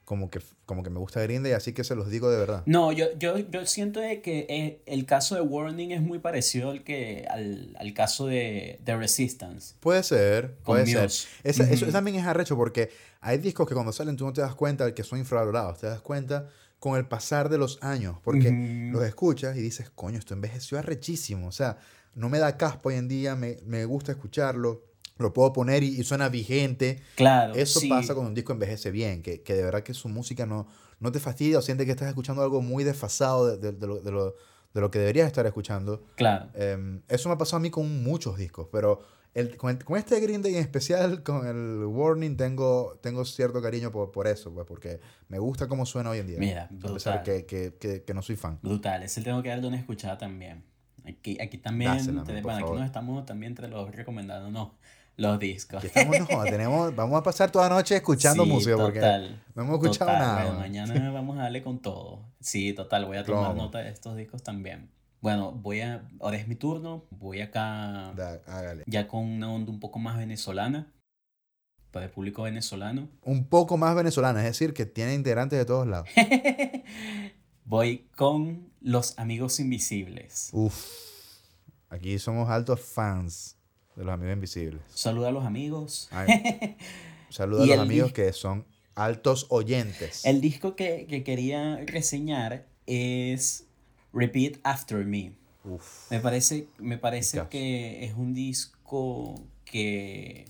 como que, como que me gusta Green Day, así que se los digo de verdad. No, yo, yo, yo siento que eh, el caso de Warning es muy parecido al, que, al, al caso de, de Resistance. Puede ser, Con puede ser. Eso también es arrecho porque hay discos que cuando salen tú no te das cuenta de que son infravalorados, te das cuenta con el pasar de los años, porque los escuchas y dices, coño, esto envejeció arrechísimo, o sea, no me da caspa hoy en día, me, me gusta escucharlo, lo puedo poner y, y suena vigente. Claro, Eso sí. pasa cuando un disco envejece bien, que, que de verdad que su música no, no te fastidia o sientes que estás escuchando algo muy desfasado de, de- de lo, de lo- de lo que deberías estar escuchando. Claro. Em, eso me ha pasado a mí con muchos discos, pero el, con, el- con este Green Day en especial, con el Warning, tengo, tengo cierto cariño por, por eso, pues, porque me gusta cómo suena hoy en día. Mira, A brutal. pesar que, que, que, que no soy fan. Brutal, ese tengo que darle una escuchada también. Aquí, aquí también, Dásela, te- bueno, aquí nos estamos también entre los recomendándonos los discos. Estamos, no tenemos, vamos a pasar toda la noche escuchando Sí, música porque total, no hemos escuchado total. nada. Bueno, mañana vamos a darle con todo. Sí, total, voy a tomar nota de estos discos también. Bueno, voy a, ahora es mi turno, voy acá Da- hágale. ya con una onda un poco más venezolana, para el público venezolano. Un poco más venezolana, es decir, que tiene integrantes de todos lados. Voy con Los Amigos Invisibles. Uf, aquí somos altos fans de los amigos invisibles. Saluda a los amigos. Ay, Y a los amigos que son altos oyentes. El disco que, que quería reseñar es Repeat After Me. Uf. Me parece, me parece que es un disco que,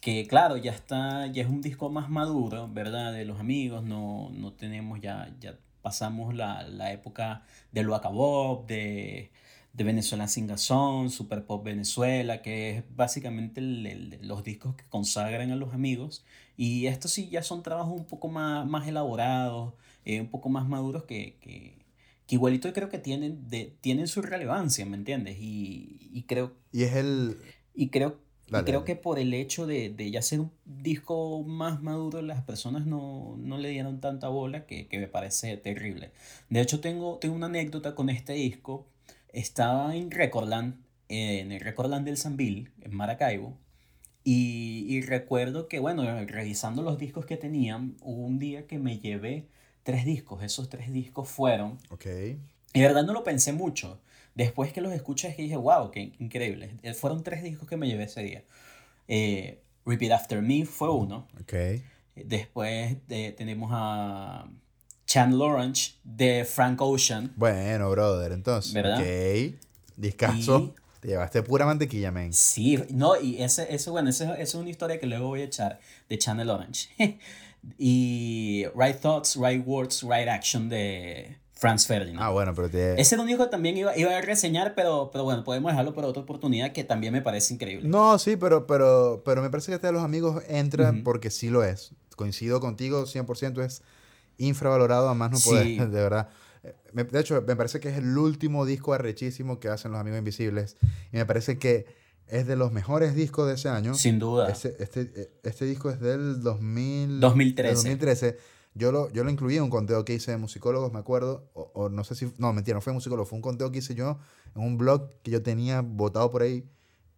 que, claro, ya está, ya es un disco más maduro, ¿verdad? De los amigos, no, no tenemos ya, ya pasamos la, la época del Waka Bob, de, de Venezuela Singazón, Super Pop Venezuela, que es básicamente el- el- los discos que consagran a los amigos. Y estos sí ya son trabajos un poco más, más elaborados, eh, un poco más maduros que, que, que igualito creo que tienen, de, tienen su relevancia, ¿me entiendes? Y, y creo, Y es el. y creo, y Dale, creo dale. que por el hecho de, de ya ser un disco más maduro, las personas no, no le dieron tanta bola que, que me parece terrible. De hecho, tengo, tengo una anécdota con este disco. Estaba en Recordland en el Recordland del Sanville, en Maracaibo. Y, y, recuerdo que, bueno, revisando los discos que tenían, hubo un día que me llevé tres discos. Esos tres discos fueron. Ok. Y de verdad no lo pensé mucho. Después que los escuché dije, wow, qué increíble. Eh, fueron tres discos que me llevé ese día. Eh, Repeat After Me fue uno. Ok. Después tenemos a Chan Orange de Frank Ocean. Bueno, brother, entonces. ¿Verdad? Ok. Discaso. Te llevaste pura mantequilla, man. Sí, no, y ese, ese bueno, esa es una historia que luego voy a echar de Channel Orange. y Right Thoughts, Right Words, Right Action de Franz Ferdinand. Ah, bueno, pero te... Ese es único que también iba, iba a reseñar, pero, pero bueno, podemos dejarlo para otra oportunidad que también me parece increíble. No, sí, pero, pero, pero me parece que este de los amigos entra porque sí lo es. Coincido contigo 100%, es infravalorado a más no poder, de verdad. De hecho, me parece que es el último disco arrechísimo que hacen los Amigos Invisibles. Y me parece que es de los mejores discos de ese año. Sin duda. Este, este, este disco es del 2000, 2013. 2013. Yo lo, yo lo incluí en un conteo que hice de musicólogos, me acuerdo. O, no sé si. No, mentira, no fue musicólogo. Fue un conteo que hice yo en un blog que yo tenía votado por ahí.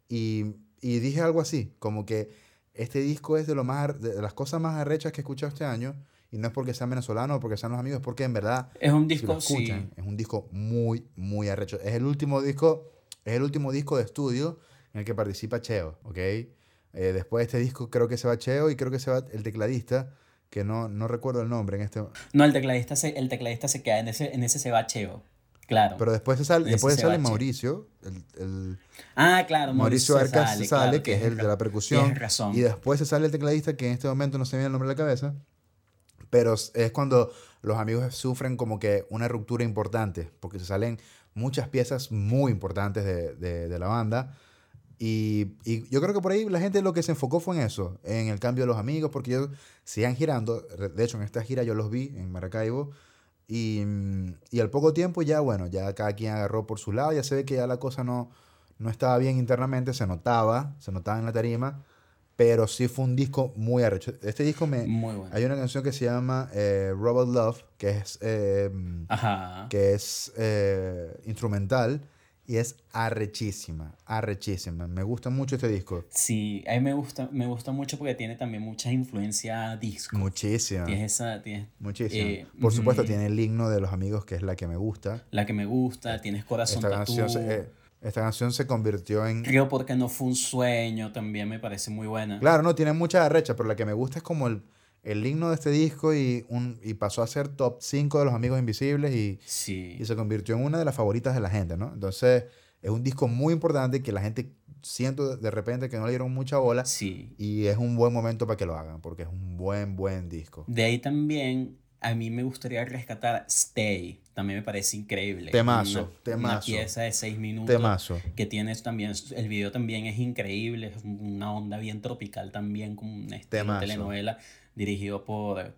Y, y dije algo así, como que este disco es de, lo más, de las cosas más arrechas que he escuchado este año. Y no es porque sean venezolanos o porque sean los amigos, es porque en verdad. Es un disco, escuchan, Es un disco muy, muy arrecho. Es el último disco, es el último disco de estudio en el que participa Cheo, ¿ok? Eh, después de este disco creo que se va Cheo y creo que se va el tecladista, que no, no recuerdo el nombre en este No, el tecladista se, el tecladista se queda, en ese, en ese se va Cheo. Claro. Pero después, se sale, después sale Mauricio. El, el, ah, claro. Mauricio, Arcas sale, sale que, es el de la percusión. Razón. Y después se sale el tecladista, que en este momento no se me viene el nombre de la cabeza. Pero es cuando los amigos sufren como que una ruptura importante, porque se salen muchas piezas muy importantes de, de, de la banda y, y, yo creo que por ahí la gente lo que se enfocó fue en eso, en el cambio de los amigos, porque ellos sigan girando. De hecho, en esta gira yo los vi en Maracaibo. Y, y, al poco tiempo ya, bueno, ya cada quien agarró por su lado, ya se ve que ya la cosa no, no estaba bien internamente, se notaba, se notaba en la tarima, pero sí fue un disco muy arrecho. Este disco me... Muy bueno. Hay una canción que se llama eh, Robot Love, que es, eh, Que es eh, instrumental y es arrechísima, arrechísima. Me gusta mucho este disco. Sí, a mí me gusta, me gusta mucho porque tiene también mucha influencia disco. Muchísima. Tiene esa, tiene, Muchísima. Eh, Por supuesto, tiene el himno de los amigos, que es la que me gusta. La que me gusta, tienes corazón esta canción, se, eh, esta canción se convirtió en... Creo porque no fue un sueño, también me parece muy buena. Claro, no, tiene mucha arrecha, pero la que me gusta es como el el himno de este disco y, un, y pasó a ser top 5 de los Amigos Invisibles y, y se convirtió en una de las favoritas de la gente, ¿no? Entonces, es un disco muy importante que la gente siento de repente que no le dieron mucha bola. Sí. Y es un buen momento para que lo hagan, porque es un buen, buen disco. De ahí también a mí me gustaría rescatar Stay. También me parece increíble. Temazo, una, temazo. Una pieza de seis minutos. Temazo. Que tienes también, el video también es increíble, es una onda bien tropical también, como una telenovela dirigido por,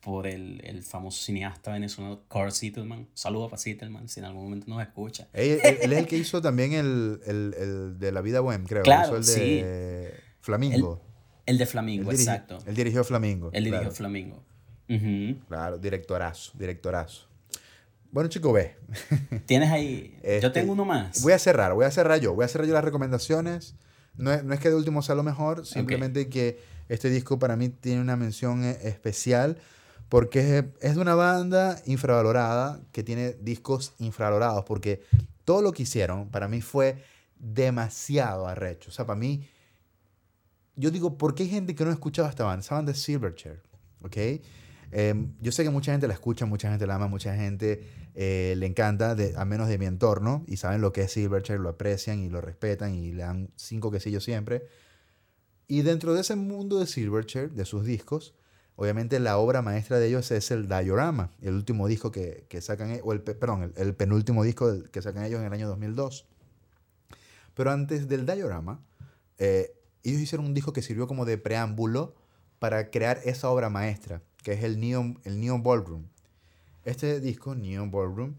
por el, el famoso cineasta venezolano Carl Sittelman. Saludos para Sittelman, si en algún momento nos escucha. Él, él, es el que hizo también el, el, el de La Vida Buena, creo. Claro, hizo el de Flamingo. El, de Flamingo, exacto. Él dirigió Flamingo. Él dirigió Flamingo. Claro, directorazo, directorazo. Bueno, chico, ve. Tienes ahí. yo Este, tengo uno más. Voy a cerrar, voy a cerrar yo. Voy a cerrar yo las recomendaciones. No es, no es que de último sea lo mejor, simplemente que este disco para mí tiene una mención eh, especial porque es de una banda infravalorada que tiene discos infravalorados. Porque todo lo que hicieron para mí fue demasiado arrecho. O sea, para mí, yo digo, ¿por qué hay gente que no ha escuchado esta banda? Esa banda es Silverchair, ¿ok? Eh, yo sé que mucha gente la escucha, mucha gente la ama, mucha gente eh, le encanta, de, a menos de mi entorno, y saben lo que es Silverchair, lo aprecian y lo respetan y le dan cinco quesillos siempre. Y dentro de ese mundo de Silverchair, de sus discos, obviamente la obra maestra de ellos es el Diorama, el último disco que, que sacan, o el, perdón, el, penúltimo disco que sacan ellos en el año 2002. Pero antes del Diorama, eh, ellos hicieron un disco que sirvió como de preámbulo para crear esa obra maestra que es el Neon, el Neon Ballroom. Este disco, Neon Ballroom,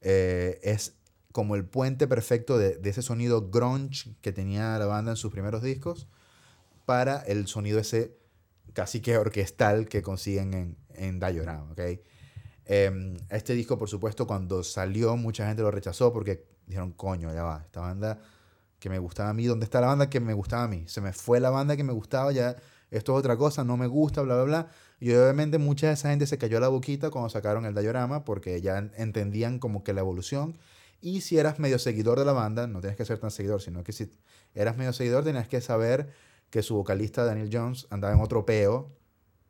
eh, es como el puente perfecto de, ese sonido grunge que tenía la banda en sus primeros discos para el sonido ese casi que orquestal que consiguen en, en Diorama, ¿ok? Eh, este disco, por supuesto, cuando salió, mucha gente lo rechazó porque dijeron, coño, ya va, esta banda que me gustaba a mí, ¿dónde está la banda que me gustaba a mí? Se me fue la banda que me gustaba, ya esto es otra cosa, no me gusta, bla, bla, bla. Y obviamente mucha de esa gente se cayó la boquita cuando sacaron el diorama porque ya entendían como que la evolución. Y si eras medio seguidor de la banda, no tienes que ser tan seguidor, sino que si eras medio seguidor tenías que saber que su vocalista Daniel Jones andaba en otro peo.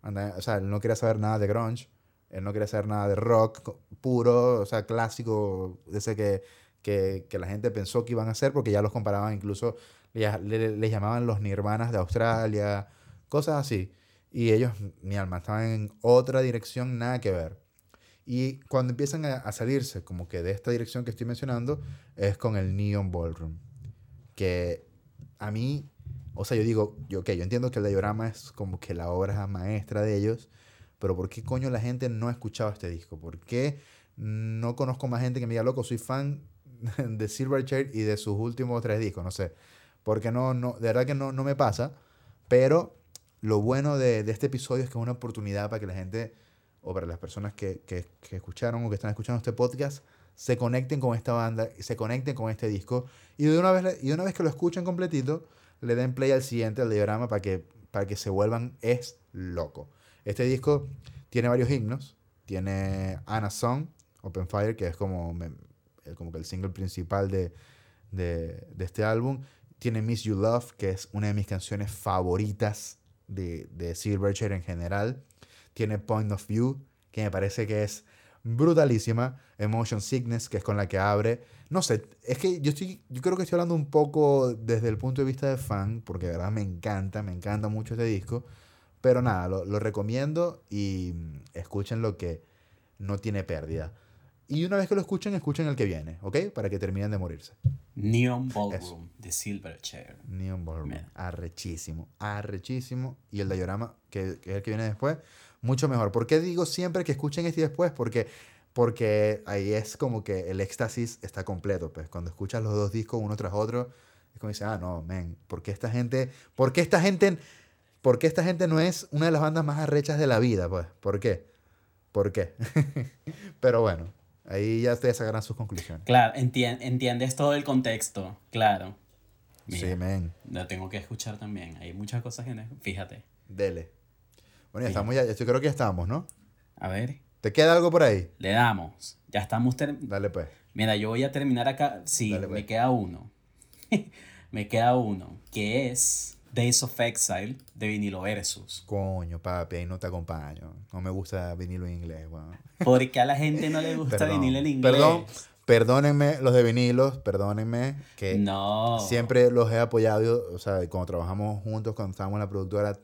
Andaba, o sea, él no quería saber nada de grunge, él no quería saber nada de rock puro, o sea, clásico, ese que, que, que la gente pensó que iban a hacer porque ya los comparaban incluso, les, les llamaban los nirvanas de Australia, cosas así. Y ellos, mi alma, estaban en otra dirección, nada que ver. Y cuando empiezan a, salirse como que de esta dirección que estoy mencionando, es con el Neon Ballroom. Que a mí, o sea, yo digo, yo, okay, yo entiendo que el diorama es como que la obra maestra de ellos, pero ¿por qué coño la gente no ha escuchado este disco? ¿Por qué no conozco más gente que me diga, loco, soy fan de Silverchair y de sus últimos tres discos? No sé. Porque no, no, de verdad que no, no me pasa, pero lo bueno de, de, este episodio es que es una oportunidad para que la gente, o para las personas que, que, que, escucharon o que están escuchando este podcast, se conecten con esta banda, se conecten con este disco, y de una vez, y de una vez que lo escuchen completito, le den play al siguiente, al diagrama, para que, para que se vuelvan es loco. Este disco tiene varios himnos, tiene Anna Song, Open Fire, que es como, como que el single principal de, de, de este álbum, tiene Miss You Love, que es una de mis canciones favoritas de, de Silverchair en general. Tiene Point of View, que me parece que es brutalísima. Emotion Sickness, que es con la que abre. No sé, es que yo, estoy, yo creo que estoy hablando un poco desde el punto de vista de fan, porque de verdad me encanta, me encanta mucho este disco. Pero nada, lo, lo recomiendo y escuchen lo que no tiene pérdida. Y una vez que lo escuchen, escuchen el que viene, ¿ok? Para que terminen de morirse. Neon Ballroom de Silverchair. Neon Ballroom. Arrechísimo, arrechísimo. Y el diorama, que, que, es el que viene después, mucho mejor. ¿Por qué digo siempre que escuchen este después? Porque, porque ahí es como que el éxtasis está completo. Pues cuando escuchas los dos discos uno tras otro, es como dices, ah, no, men, ¿por qué esta gente, por qué esta gente, por qué esta gente no es una de las bandas más arrechas de la vida? Pues, ¿por qué? ¿Por qué? Pero bueno, Ahí ya ustedes sacarán sus conclusiones. Claro, entiendes todo el contexto, claro. sí, men. La tengo que escuchar también. Hay muchas cosas que... Fíjate. Dele. Bueno, ya estamos ya, yo creo que ya estamos, ¿no? A ver. ¿Te queda algo por ahí? Le damos. Ya estamos... Dale pues. Mira, yo voy a terminar acá. Sí, me pues. queda uno. me queda uno, que es Days of Exile de vinilo versus. Coño, papi, ahí no te acompaño. No me gusta vinilo en inglés, weón. Porque a la gente no le gusta vinilo en inglés. Perdón, perdónenme los de vinilos, perdónenme que no. siempre los he apoyado, o sea, cuando trabajamos juntos, cuando estábamos en la productora,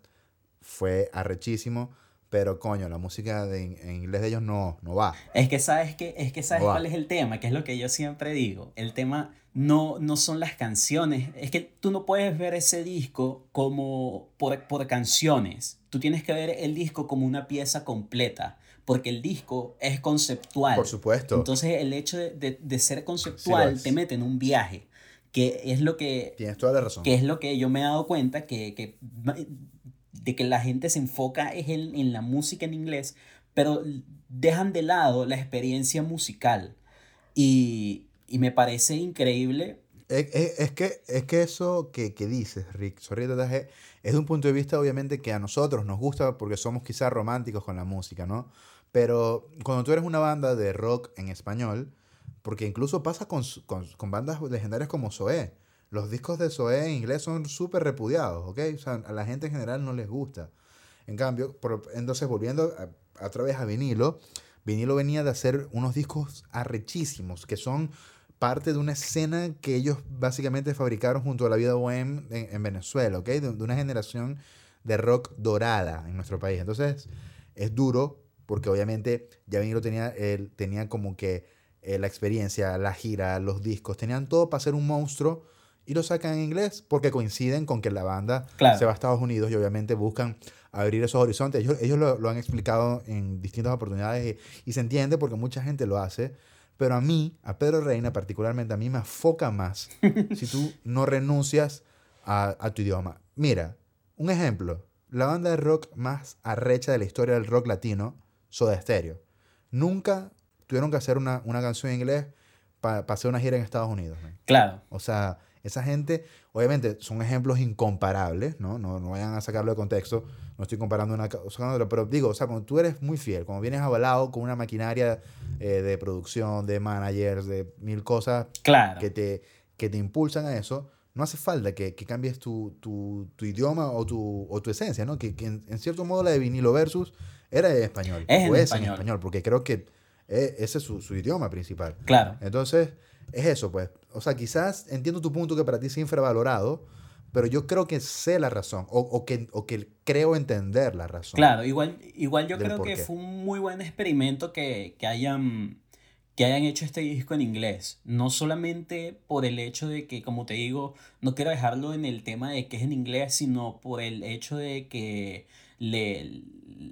fue arrechísimo. Pero coño, la música de, en inglés de ellos no, no va. Es que sabes que, es que sabes cuál es el tema, que es lo que yo siempre digo. El tema no, no son las canciones. Es que tú no puedes ver ese disco como por, por canciones. Tú tienes que ver el disco como una pieza completa porque el disco es conceptual. Por supuesto. Entonces el hecho de, de, ser conceptual te mete en un viaje, que es lo que... Tienes toda la razón. Que es lo que yo me he dado cuenta, que, que de que la gente se enfoca es en, en la música en inglés, pero dejan de lado la experiencia musical. Y, y me parece increíble. Es, es, es, que, es que eso que, que dices, Rick, sorry, es de un punto de vista obviamente que a nosotros nos gusta porque somos quizás románticos con la música, ¿no? Pero cuando tú eres una banda de rock en español, porque incluso pasa con, con, con bandas legendarias como Zoé, los discos de Zoé en inglés son súper repudiados, ¿ok? O sea, a la gente en general no les gusta. En cambio, entonces volviendo a, otra vez a vinilo, vinilo venía de hacer unos discos arrechísimos, que son parte de una escena que ellos básicamente fabricaron junto a la vida bohem en, Venezuela, ¿ok? De, una generación de rock dorada en nuestro país. Entonces, es duro porque obviamente ya vinilo tenía, él tenía como que eh, la experiencia, la gira, los discos, tenían todo para ser un monstruo y lo sacan en inglés porque coinciden con que la banda se va a Estados Unidos y obviamente buscan abrir esos horizontes. Ellos, ellos lo, lo, han explicado en distintas oportunidades y, y, se entiende porque mucha gente lo hace. Pero a mí, a Pedro Reina particularmente, a mí me afoca más si tú no renuncias a, a tu idioma. Mira, un ejemplo. La banda de rock más arrecha de la historia del rock latino, Soda Stereo. Nunca tuvieron que hacer una, una canción en inglés para hacer una gira en Estados Unidos. Claro. O sea, Esa gente, obviamente, son ejemplos incomparables, ¿no? No, no vayan a sacarlo de contexto. No estoy comparando una cosa con otra, pero digo, o sea, cuando tú eres muy fiel, cuando vienes avalado con una maquinaria eh, de producción, de managers, de mil cosas Claro. que, te, que te impulsan a eso, no hace falta que, que cambies tu, tu, tu idioma o tu, o tu esencia, ¿no? Que, que en, en cierto modo la de vinilo versus era en español. Es en o es español. en español, porque creo que eh, ese es su, su idioma principal. Claro. Entonces, es eso, pues. O sea, quizás entiendo tu punto que para ti es infravalorado, pero yo creo que sé la razón, o, o que, o que creo entender la razón. Claro, igual, igual yo creo que qué. fue un muy buen experimento que, que hayan, que hayan hecho este disco en inglés. No solamente por el hecho de que, como te digo, no quiero dejarlo en el tema de que es en inglés, sino por el hecho de que le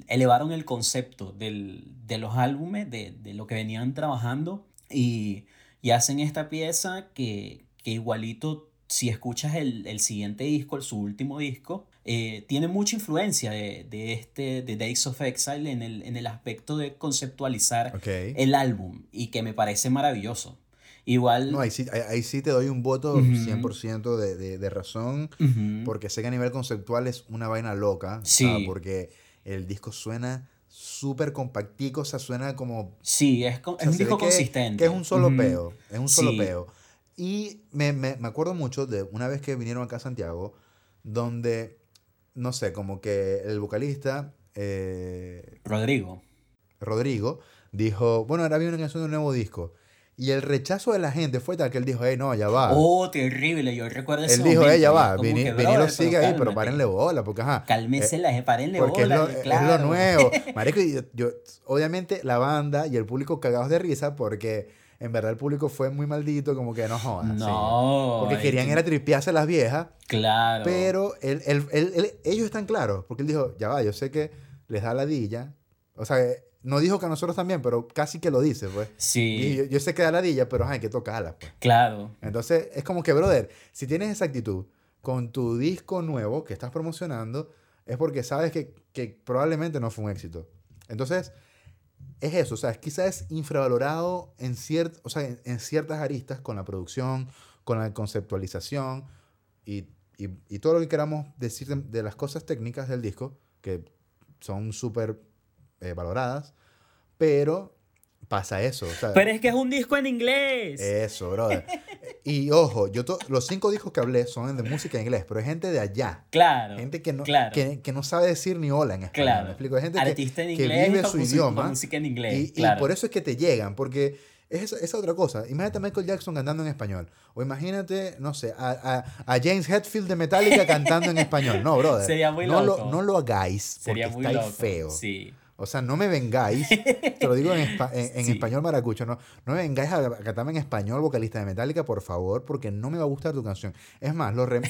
elevaron el concepto del, de los álbumes, de, de lo que venían trabajando, y, y hacen esta pieza que, que igualito, si escuchas el, el siguiente disco, el, su último disco, eh, tiene mucha influencia de, de este, de Days of Exile en el, en el aspecto de conceptualizar Ok. el álbum y que me parece maravilloso. Igual... No, ahí sí, ahí, ahí sí te doy un voto Ujú. 100% de, de, de razón, Ujú. porque sé que a nivel conceptual es una vaina loca, Sí. porque el disco suena súper compactico, o sea, suena como Sí, es, con- O es un disco consistente. Que es un solo peo. Es un solo Sí. peo. Y me, me, me acuerdo mucho de una vez que vinieron acá a Santiago, donde, no sé, como que el vocalista, eh, Rodrigo. Rodrigo, dijo, bueno, ahora viene una canción de un nuevo disco. Y el rechazo de la gente fue tal que él dijo, hey, no, ya va. Oh, terrible. Yo recuerdo ese él dijo, momento, hey, ya va, es vini- que, vinilo sigue ahí, pero párenle bola, porque ajá. Cálmense eh, la párenle porque es bola, lo, es lo claro. nuevo. Marico, yo, yo- obviamente la banda y el público cagados de risa porque en verdad el público fue muy maldito, como que no jodas. sí. No. Porque ay, querían que- era tripearse a las viejas, Claro. pero él, él- él- él- ellos están claros, porque él dijo, ya va, yo sé que les da ladilla. O sea, no dijo que a nosotros también, pero casi que lo dice, pues. Y Sí, yo, yo sé que da ladilla, pero hay que tocarla, pues. claro. Entonces, es como que, brother, si tienes esa actitud con tu disco nuevo que estás promocionando, es porque sabes que, que probablemente no fue un éxito. Entonces, es eso, o sea, quizás es infravalorado en, ciert, o sea, en, en ciertas aristas con la producción, con la conceptualización y, y- y todo lo que queramos decir de, de las cosas técnicas del disco, que son súper eh, valoradas, pero pasa eso. sea, Pero es que es un disco en inglés. eso, brother. Y ojo, yo los cinco discos que hablé son de música en inglés, pero hay gente de allá. claro. Gente que no, claro. que, que no sabe decir ni hola en español. Claro. ¿Me explico? Hay gente que, Artista en que inglés vive con su idioma. música en inglés. Y, y claro. por eso es que te llegan, porque es esa, otra cosa. Imagínate a Michael Jackson cantando en español. O imagínate, no sé, a, a- a James Hetfield de Metallica cantando en español. No, brother. Sería muy no loco. Lo, no lo hagáis porque Sería muy estáis loco. feo. Sí. O sea, no me vengáis, te lo digo en, espa- en- en Sí. español maracucho, no, no me vengáis a cantarme en español, vocalista de Metallica, por favor, porque no me va a gustar tu canción. Es más, lo rem-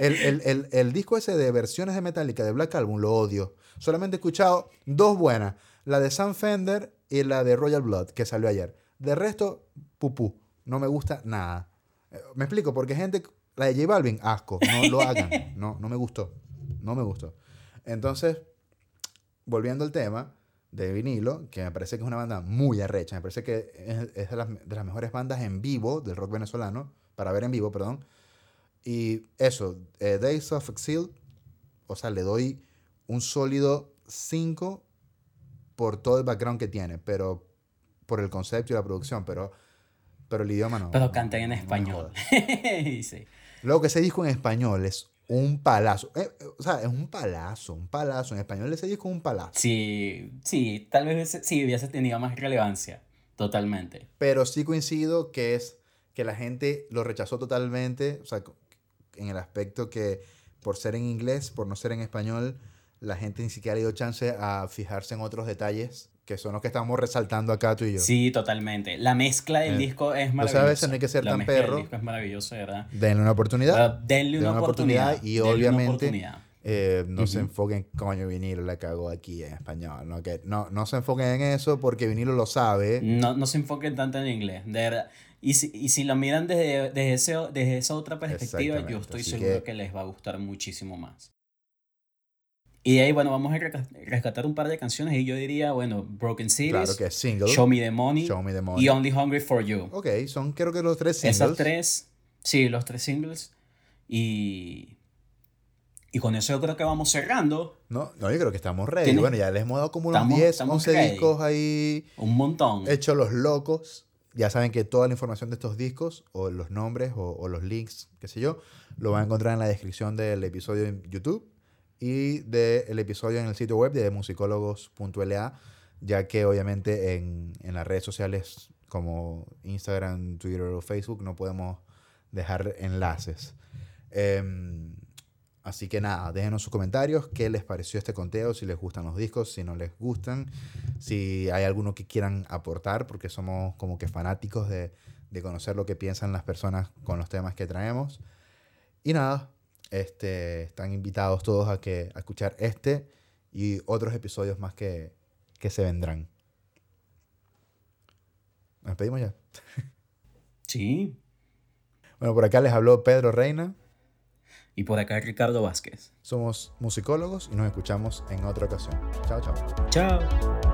el, el- el- el disco ese de versiones de Metallica de Black Album lo odio. Solamente he escuchado dos buenas, la de Sam Fender y la de Royal Blood, que salió ayer. De resto, pupú, no me gusta nada. Eh, Me explico, porque gente, la de J Balvin, asco, no lo hagan, no, no me gustó, no me gustó. Entonces, volviendo al tema de vinilo, que me parece que es una banda muy arrecha, me parece que es, de, las, de las mejores bandas en vivo del rock venezolano, para ver en vivo, perdón. Y eso, eh, Days of Exile, o sea, le doy un sólido 5 por todo el background que tiene, pero por el concepto y la producción, pero, pero el idioma no. Pero no- canten en no español. jodas. Dice. Luego que ese disco en español es un palazo. Eh, eh, o sea, es un palazo, un palazo. En español ese disco es un palazo. Sí, sí, tal vez sí hubiese tenido más relevancia. Totalmente. Pero sí coincido que es que la gente lo rechazó totalmente, o sea, en el aspecto que por ser en inglés, por no ser en español, la gente ni siquiera le dio chance a fijarse en otros detalles, que son los que estamos resaltando acá tú y yo. Sí, totalmente. La mezcla del Eh, disco es maravillosa. a veces no hay que ser La tan perro. disco es maravilloso, ¿verdad? Denle una oportunidad. Denle una, denle oportunidad. oportunidad y denle obviamente oportunidad. Eh, no se Ujú. enfoquen, coño, vinilo la cagó aquí en español. ¿no? Que no, no se enfoquen en eso porque vinilo lo sabe. No, no se enfoquen tanto en inglés, de verdad. Y si, y si lo miran desde, desde, ese, desde esa otra perspectiva, yo estoy así seguro que- que... les va a gustar muchísimo más. Y de ahí, bueno, vamos a rescatar un par de canciones y yo diría, bueno, Broken Cities, Claro que es single. Show Me the Money, Show Me the Money. y Only Hungry for You. Ok, son creo que los tres singles. Esas tres Sí, los tres singles. Y, y con eso yo creo que vamos cerrando. No, no yo creo que estamos ready. Bueno, ya les hemos dado como unos 10, 11 discos ahí. Un montón. Hechos los locos. Ya saben que toda la información de estos discos, o los nombres, o, los links, qué sé yo, lo van a encontrar en la descripción del episodio en YouTube y del episodio en el sitio web de musicólogos.la, ya que obviamente en, en las redes sociales como Instagram, Twitter o Facebook no podemos dejar enlaces. Em, así que nada, déjenos sus comentarios, qué les pareció este conteo, si les gustan los discos, si no les gustan, si hay alguno que quieran aportar, porque somos como que fanáticos de, de conocer lo que piensan las personas con los temas que traemos. Y nada, este, están invitados todos a, que, a escuchar este y otros episodios más que, que se vendrán. ¿Nos despedimos ya? Sí. Bueno, por acá les habló Pedro Reina. Y por acá Ricardo Vázquez. Somos musicólogos y nos escuchamos en otra ocasión. Chao, chao. Chao.